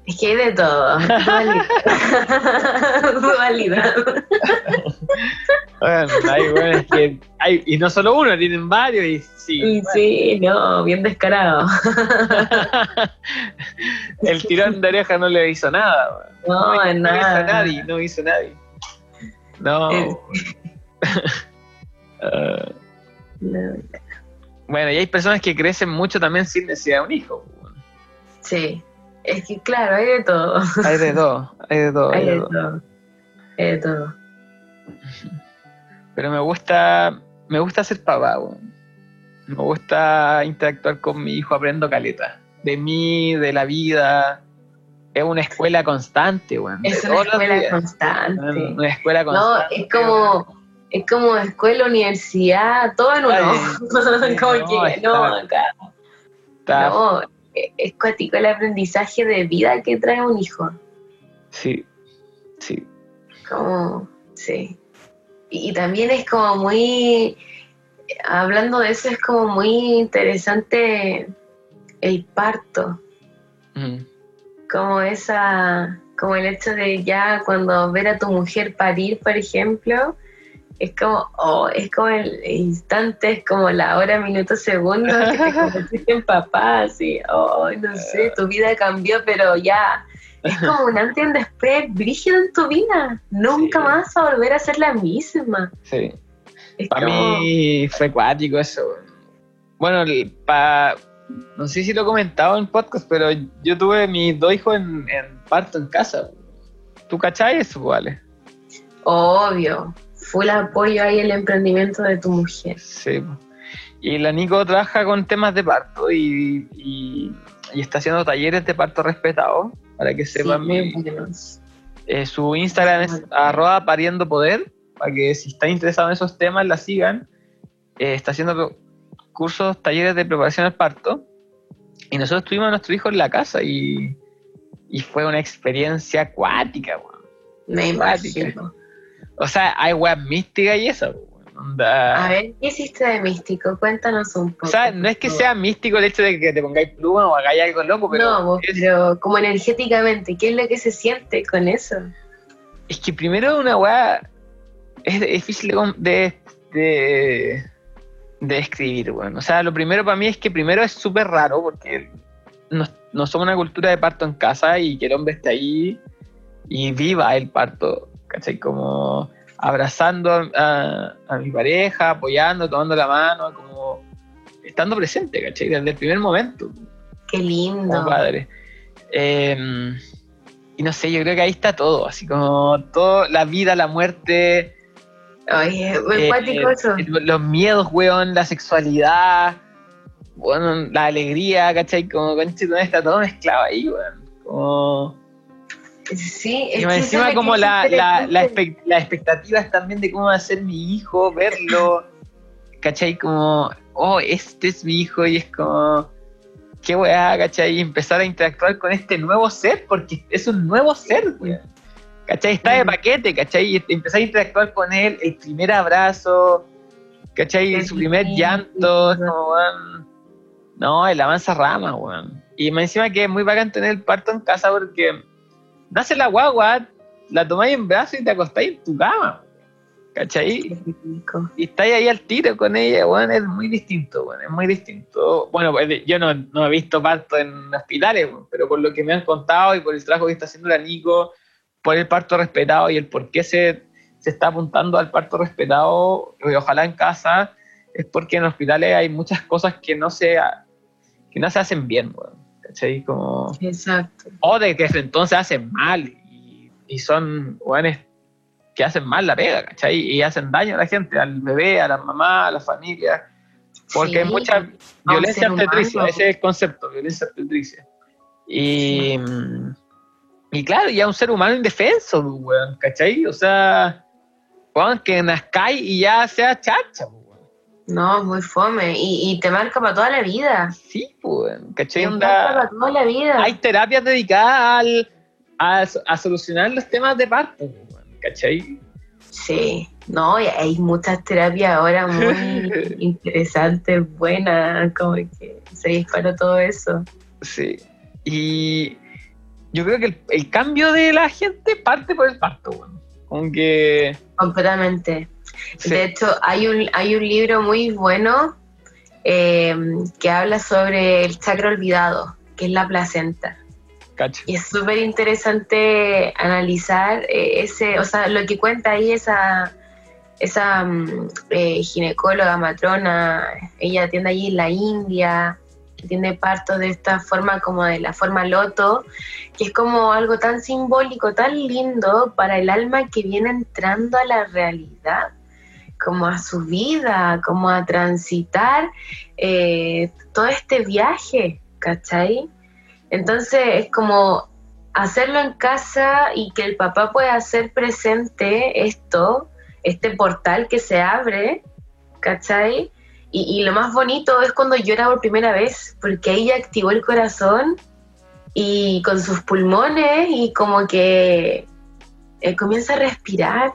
es que hay de todo, *laughs* dualidad. Dualidad. Bueno, hay buenas que hay, y no solo uno, tienen varios y sí. Y sí, no, bien descarado. *laughs* El tirón de oreja no le hizo nada. weón. No, no, nada. hizo nadie, no hizo nadie. No. Eh. *laughs* *laughs* No, bueno, y hay personas que crecen mucho también sin necesidad de un hijo. Sí, es que claro, hay de todo. Hay de todo, hay de todo. Hay hay de de todo. todo. Hay de todo. *laughs* Pero me gusta, me gusta ser papá, weón. Me gusta interactuar con mi hijo, aprendo caleta. De mí, de la vida. Es una escuela constante, weón. de Es una escuela días. constante. Una escuela No, constante. es como, es como escuela, universidad, todo en uno. Ay, *laughs* como no, que, no, está- acá. Está- No, es es cuático el aprendizaje de vida que trae un hijo. Sí, sí. Como, sí. Y, y también es como muy, hablando de eso, es como muy interesante el parto, Mm. Como esa, como el hecho de ya cuando ver a tu mujer parir, por ejemplo, es como, oh, es como el instante, es como la hora, minuto, segundo que te *laughs* convertiste en papá, así, oh, no sé, tu vida cambió, pero ya, es como un antes y un después brígido en tu vida, nunca Sí. más a volver a ser la misma. Sí. Para como- mí fue cuático eso. Bueno, el- pa, no sé si lo he comentado en podcast, pero yo tuve mis dos hijos en, en parto en casa. ¿Tú cachai eso, vale? Obvio, full apoyo ahí el emprendimiento de tu mujer. Sí. Y la Nico trabaja con temas de parto y, y- y está haciendo talleres de parto respetado. Para que Sí, sepan, buenos. eh, su Instagram es arroba pariendo poder. Para que si están interesados en esos temas, la sigan. Eh, está haciendo cursos, talleres de preparación al parto. Y nosotros tuvimos a nuestro hijo en la casa y, y fue una experiencia acuática, weón. Me imagino. O sea, hay weas místicas y eso. Onda- A ver, ¿qué hiciste de místico? Cuéntanos un poco. O sea, no es que sea místico el hecho de que te pongáis pluma o hagáis algo loco, pero, no, vos, es, pero como energéticamente, ¿qué es lo que se siente con eso? es que primero una weá es difícil de, com- de, de, de escribir, weón. O sea, lo primero para mí es que primero es súper raro porque no, no somos una cultura de parto en casa y que el hombre esté ahí y viva el parto, ¿cachai? Como abrazando a, a- a mi pareja, apoyando, tomando la mano, como estando presente, ¿cachai? Desde el primer momento. Qué lindo. como padre. Eh, y no sé, yo creo que ahí está todo, así como todo, la vida, la muerte, Oye, muy eh, cuático eso. eh, los miedos, weón, la sexualidad, bueno, la alegría, ¿cachai? Como conche, todo está todo mezclado ahí, weón. Como... Sí, es Y que encima es como es la, la, la, expect- las expectativas también de cómo va a ser mi hijo, verlo, ¿cachai? Como, oh, este es mi hijo y es como, qué weá, ¿cachai? Y empezar a interactuar con este nuevo ser, porque es un nuevo ser, weón. ¿Cachai? Está de paquete, ¿cachai? Y empezar a interactuar con él, el primer abrazo, ¿cachai? Su primer llanto, como, weón. No, el avanza rama, weón. Y me encima que es muy bacán tener el parto en casa porque nace la guagua, la tomáis en brazos y te acostáis en tu cama. ¿Cachai? Y estáis ahí al tiro con ella, weón, es muy distinto, weón, es muy distinto. Bueno, pues, yo no, no he visto parto en hospitales, weón, pero por lo que me han contado y por el trabajo que está haciendo la Nico, por el parto respetado y el por qué se, se está apuntando al parto respetado, y ojalá en casa, es porque en hospitales hay muchas cosas que no se, que no se hacen bien, weón, ¿cachai? Como, Exacto. o de que entonces hacen mal y, y son weones que hacen mal la pega, ¿cachai? Y hacen daño a la gente, al bebé, a la mamá, a la familia, porque hay Sí, mucha a un violencia obstetricia, ese es el concepto, violencia obstetricia. Y, y claro, ya un ser humano indefenso, pues, weón, ¿cachai? O sea, weón, que nazcáis y ya sea chacha, pues, weón. No, muy fome. Y, y te marca para toda la vida. Sí, pues, weón, ¿cachai? Te Onda- marca para toda la vida. hay terapias dedicadas al, a, a solucionar los temas de parto, weón, ¿cachai? Sí, no, y hay muchas terapias ahora muy *laughs* interesantes, buenas, como que se disparó todo eso. Sí. Y yo creo que el, el cambio de la gente parte por el parto, weón. Como que... Completamente. sí, De hecho, hay un, hay un libro muy bueno eh, que habla sobre el chakra olvidado, que es la placenta. cacho. Y es súper interesante analizar eh, ese, o sea, lo que cuenta ahí esa, esa mm, eh, ginecóloga, matrona, ella atiende allí en la India, tiene partos de esta forma como de la forma loto, que es como algo tan simbólico, tan lindo para el alma que viene entrando a la realidad, como a su vida, como a transitar eh, todo este viaje, ¿cachai? Entonces es como hacerlo en casa y que el papá pueda hacer presente esto, este portal que se abre, ¿cachai? Y, y lo más bonito es cuando llora por primera vez, porque ahí ya activó el corazón y con sus pulmones y como que eh, comienza a respirar,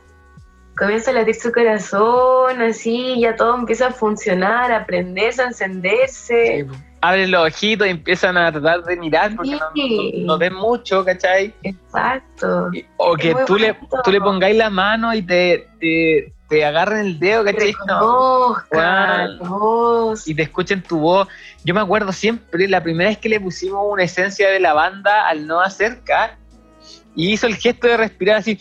comienza a latir su corazón, así, ya todo empieza a funcionar, a prenderse, a encenderse. Sí. Abren los ojitos y empiezan a tratar de mirar porque no, Sí. no- no ven mucho, ¿cachai? Exacto. Y- O que tú le, tú le pongáis la mano y te, te, te agarren el dedo, ¿cachai? No. Wow. Y te escuchen tu voz. Yo me acuerdo siempre, la primera vez que le pusimos una esencia de lavanda al no acerca y hizo el gesto de respirar así.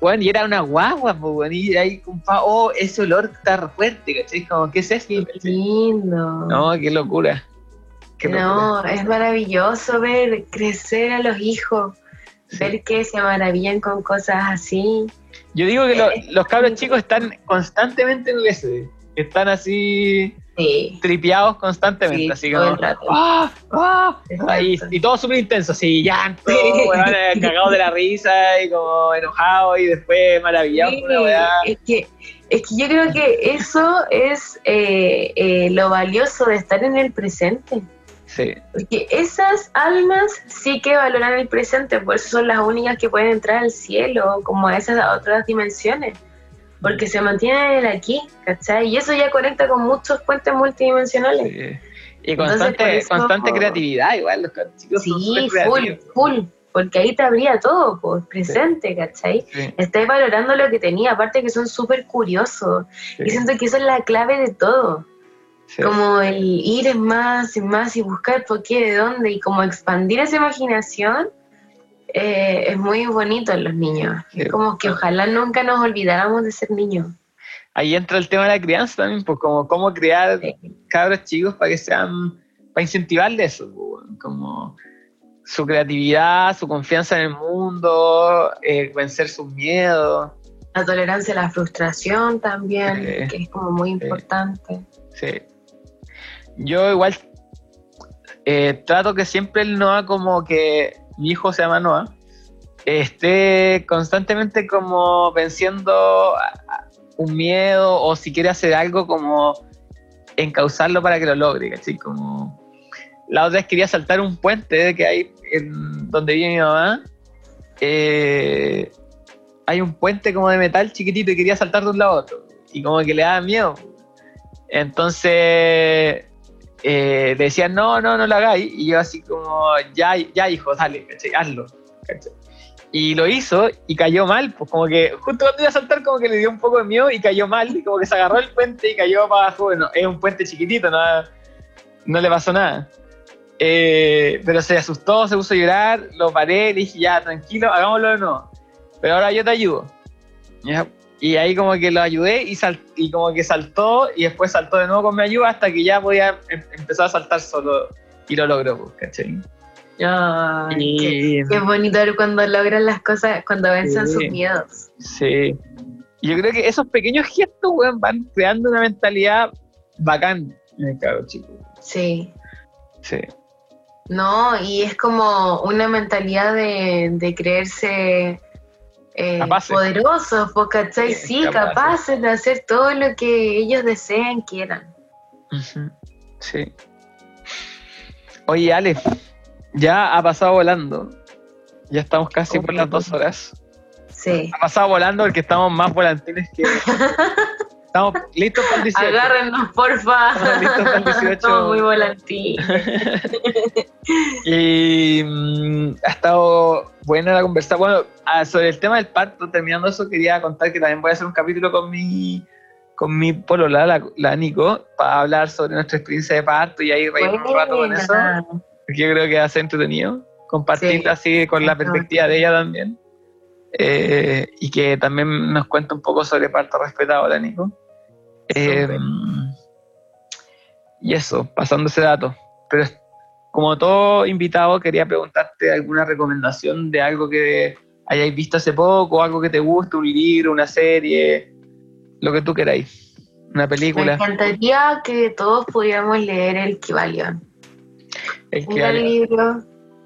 Bueno, y era una guagua, pues, bueno, y ahí, compa, oh, ese olor está fuerte, ¿cachai? Como, ¿qué es esto? Qué lindo. No, qué locura. Qué locura. No, es maravilloso ver crecer a los hijos, Sí. ver que se maravillan con cosas así. Yo digo que lo- Eh, los cabros chicos están constantemente en el SD. Están así Sí, tripeados constantemente, Sí, así como. ¡Ah! ¡Ah! Exacto. Ahí, y todo súper intenso, así, llanto, *laughs* weón, eh, cagados de la risa y como enojados y después maravillados Sí, con la weá. es que, es que yo creo que eso es eh, eh, lo valioso de estar en el presente. Sí, Porque esas almas sí que valoran el presente, por eso son las únicas que pueden entrar al cielo, como a esas otras dimensiones, porque se mantienen aquí, ¿cachai? Y eso ya conecta con muchos puentes multidimensionales. sí. Y Entonces, constante, eso- constante creatividad, igual, los chicos Sí, full, full, porque ahí te abría todo, pues, presente, ¿cachai? Sí, Estás valorando lo que tenía, aparte que son súper curiosos. sí, Y siento que eso es la clave de todo. Sí. como el ir en más y más y buscar por qué, de dónde y como expandir esa imaginación eh, es muy bonito en los niños. Sí. Es como que ojalá nunca nos olvidáramos de ser niños. Ahí entra el tema de la crianza también, pues como cómo criar Sí. cabros chicos para que sean, para incentivarles eso, pues, como su creatividad, su confianza en el mundo, eh, vencer sus miedos. La tolerancia a la frustración también, que es como muy importante. Sí. Yo igual eh, trato que siempre el Noah, como que mi hijo se llama Noah, esté constantemente como venciendo un miedo o si quiere hacer algo como encauzarlo para que lo logre, ¿cachai? Como la otra vez quería saltar un puente que hay en donde vive mi mamá. eh, hay un puente como de metal chiquitito y quería saltar de un lado a otro. Y como que le daba miedo. Entonces eh, le decían, no, no, no lo hagáis. Y yo así como, ya, ya hijo, dale, ¿cachai? hazlo. Y lo hizo y cayó mal, pues como que justo cuando iba a saltar como que le dio un poco de miedo y cayó mal, y como que se agarró el puente y cayó para abajo. Bueno, es un puente chiquitito, no, no le pasó nada. Eh, pero se asustó, se puso a llorar, lo paré, le dije, ya, tranquilo, hagámoslo de nuevo. Pero ahora yo te ayudo. Y ahí como que lo ayudé y, sal- y como que saltó y después saltó de nuevo con mi ayuda hasta que ya podía em- empezar a saltar solo y lo logró, pues, ¿cachai? Ay, qué, Y, qué bonito ver cuando logran las cosas, cuando vencen Sí. sus miedos. sí. Yo creo que esos pequeños gestos, weón, van creando una mentalidad bacán en el cabro chico. Sí. Sí. No, y es como una mentalidad de, de creerse eh, poderosos, pues, ¿cachai? Sí, Sí, capaces. capaces de hacer todo lo que ellos deseen, quieran. Sí. Oye, Ale, ya ha pasado volando. Ya estamos casi por las dos horas. Sí. Ha pasado volando porque estamos más volantines que. *laughs* Estamos listos para el 18. Agárrennos, porfa. Estamos listos para el 18. Estamos *laughs* muy volantines. *laughs* Y mm, ha estado buena la conversa. Bueno, ah, sobre el tema del parto, terminando eso, quería contar que también voy a hacer un capítulo con mi con mi polola, la, la Nico, para hablar sobre nuestra experiencia de parto y ahí reírnos un rato con eso. Porque yo creo que va a ser entretenido compartir Sí. así con la perspectiva de ella también Eh, y que también nos cuenta un poco sobre parto respetado la Nico Eh, Súper. y eso, pasando ese dato pero como todo invitado quería preguntarte alguna recomendación de algo que hayáis visto hace poco, algo que te guste, un libro, una serie, lo que tú queráis, una Me película. encantaría que todos pudiéramos leer el Kibalión. El gran libro.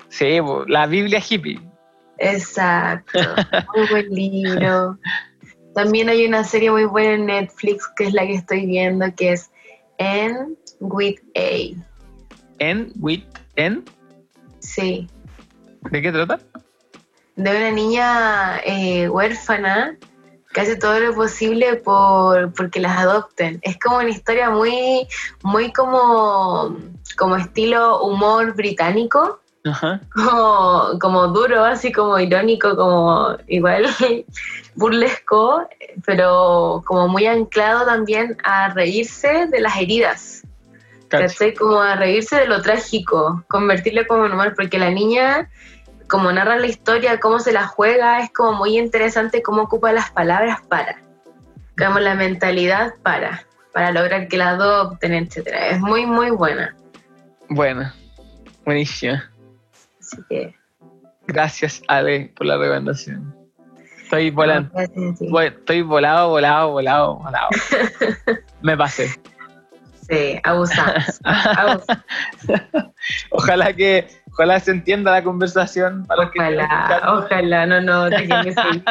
sí, la Biblia hippie. Exacto. *laughs* Muy buen libro. También hay una serie muy buena en Netflix que es la que estoy viendo, que es En with A. En, with, en, Sí. ¿de qué trata? De una niña eh, huérfana que hace todo lo posible por porque las adopten. Es como una historia muy, muy como, como estilo humor británico. Ajá. como, como duro, así como irónico, como igual *laughs* burlesco, pero como muy anclado también a reírse de las heridas. ¿cachai? Como a reírse de lo trágico, convertirlo como humor, porque la niña, como narra la historia, cómo se la juega, es como muy interesante cómo ocupa las palabras para, como la mentalidad para, para lograr que la adopten, etcétera. Es muy, muy buena. Bueno, buenísima. Así que, Gracias, Ale, por la recomendación. Estoy volando. estoy volado, volado, volado, volado. *laughs* Me pasé. Sí, abusamos. abusamos. *laughs* Ojalá que, ojalá se entienda la conversación para los que Ojalá, ojalá, no, no, *laughs* te quiero seguir.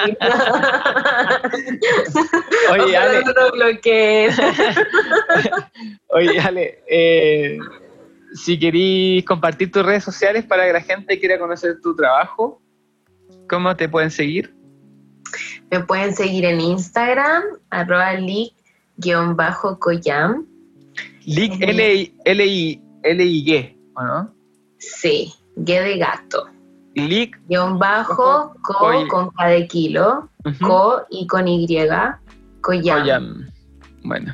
Oye, Ojalá Ale, no lo bloquees. oye, Ale, eh, si querís compartir tus redes sociales para que la gente quiera conocer tu trabajo, ¿cómo te pueden seguir? Me pueden seguir en Instagram, arroba leak-coyam. Lick, Ujú. L-I- L-I- L-I-G, ¿o no? Sí, guía de gato. Lick, Guión bajo, co Coy- con K de kilo, co y con Y, coyam. Bueno.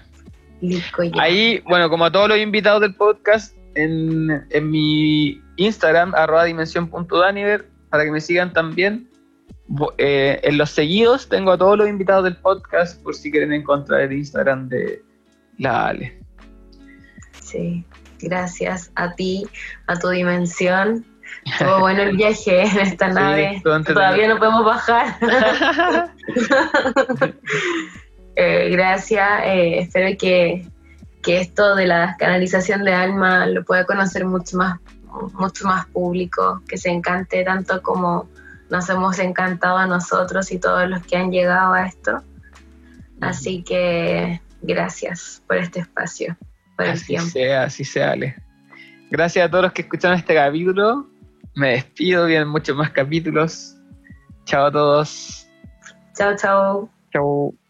Ahí, bueno, como a todos los invitados del podcast, en, en mi Instagram, arroba dimensión.daniver, para que me sigan también. Eh, en los seguidos tengo a todos los invitados del podcast por si quieren encontrar el Instagram de la Ale. Sí, gracias a ti, a tu dimensión. Estuvo bueno el viaje en esta Sí, nave. Todavía no podemos bajar. *laughs* *laughs* Eh, gracias. eh, espero que, que esto de la canalización de alma lo pueda conocer mucho más, mucho más público, que se encante tanto como nos hemos encantado a nosotros y todos los que han llegado a esto. Así que gracias por este espacio, por el Así tiempo. sea, así sea, Ale. Gracias a todos los que escucharon este capítulo. Me despido, vienen muchos más capítulos. Chao a todos. Chao, chao. Chao.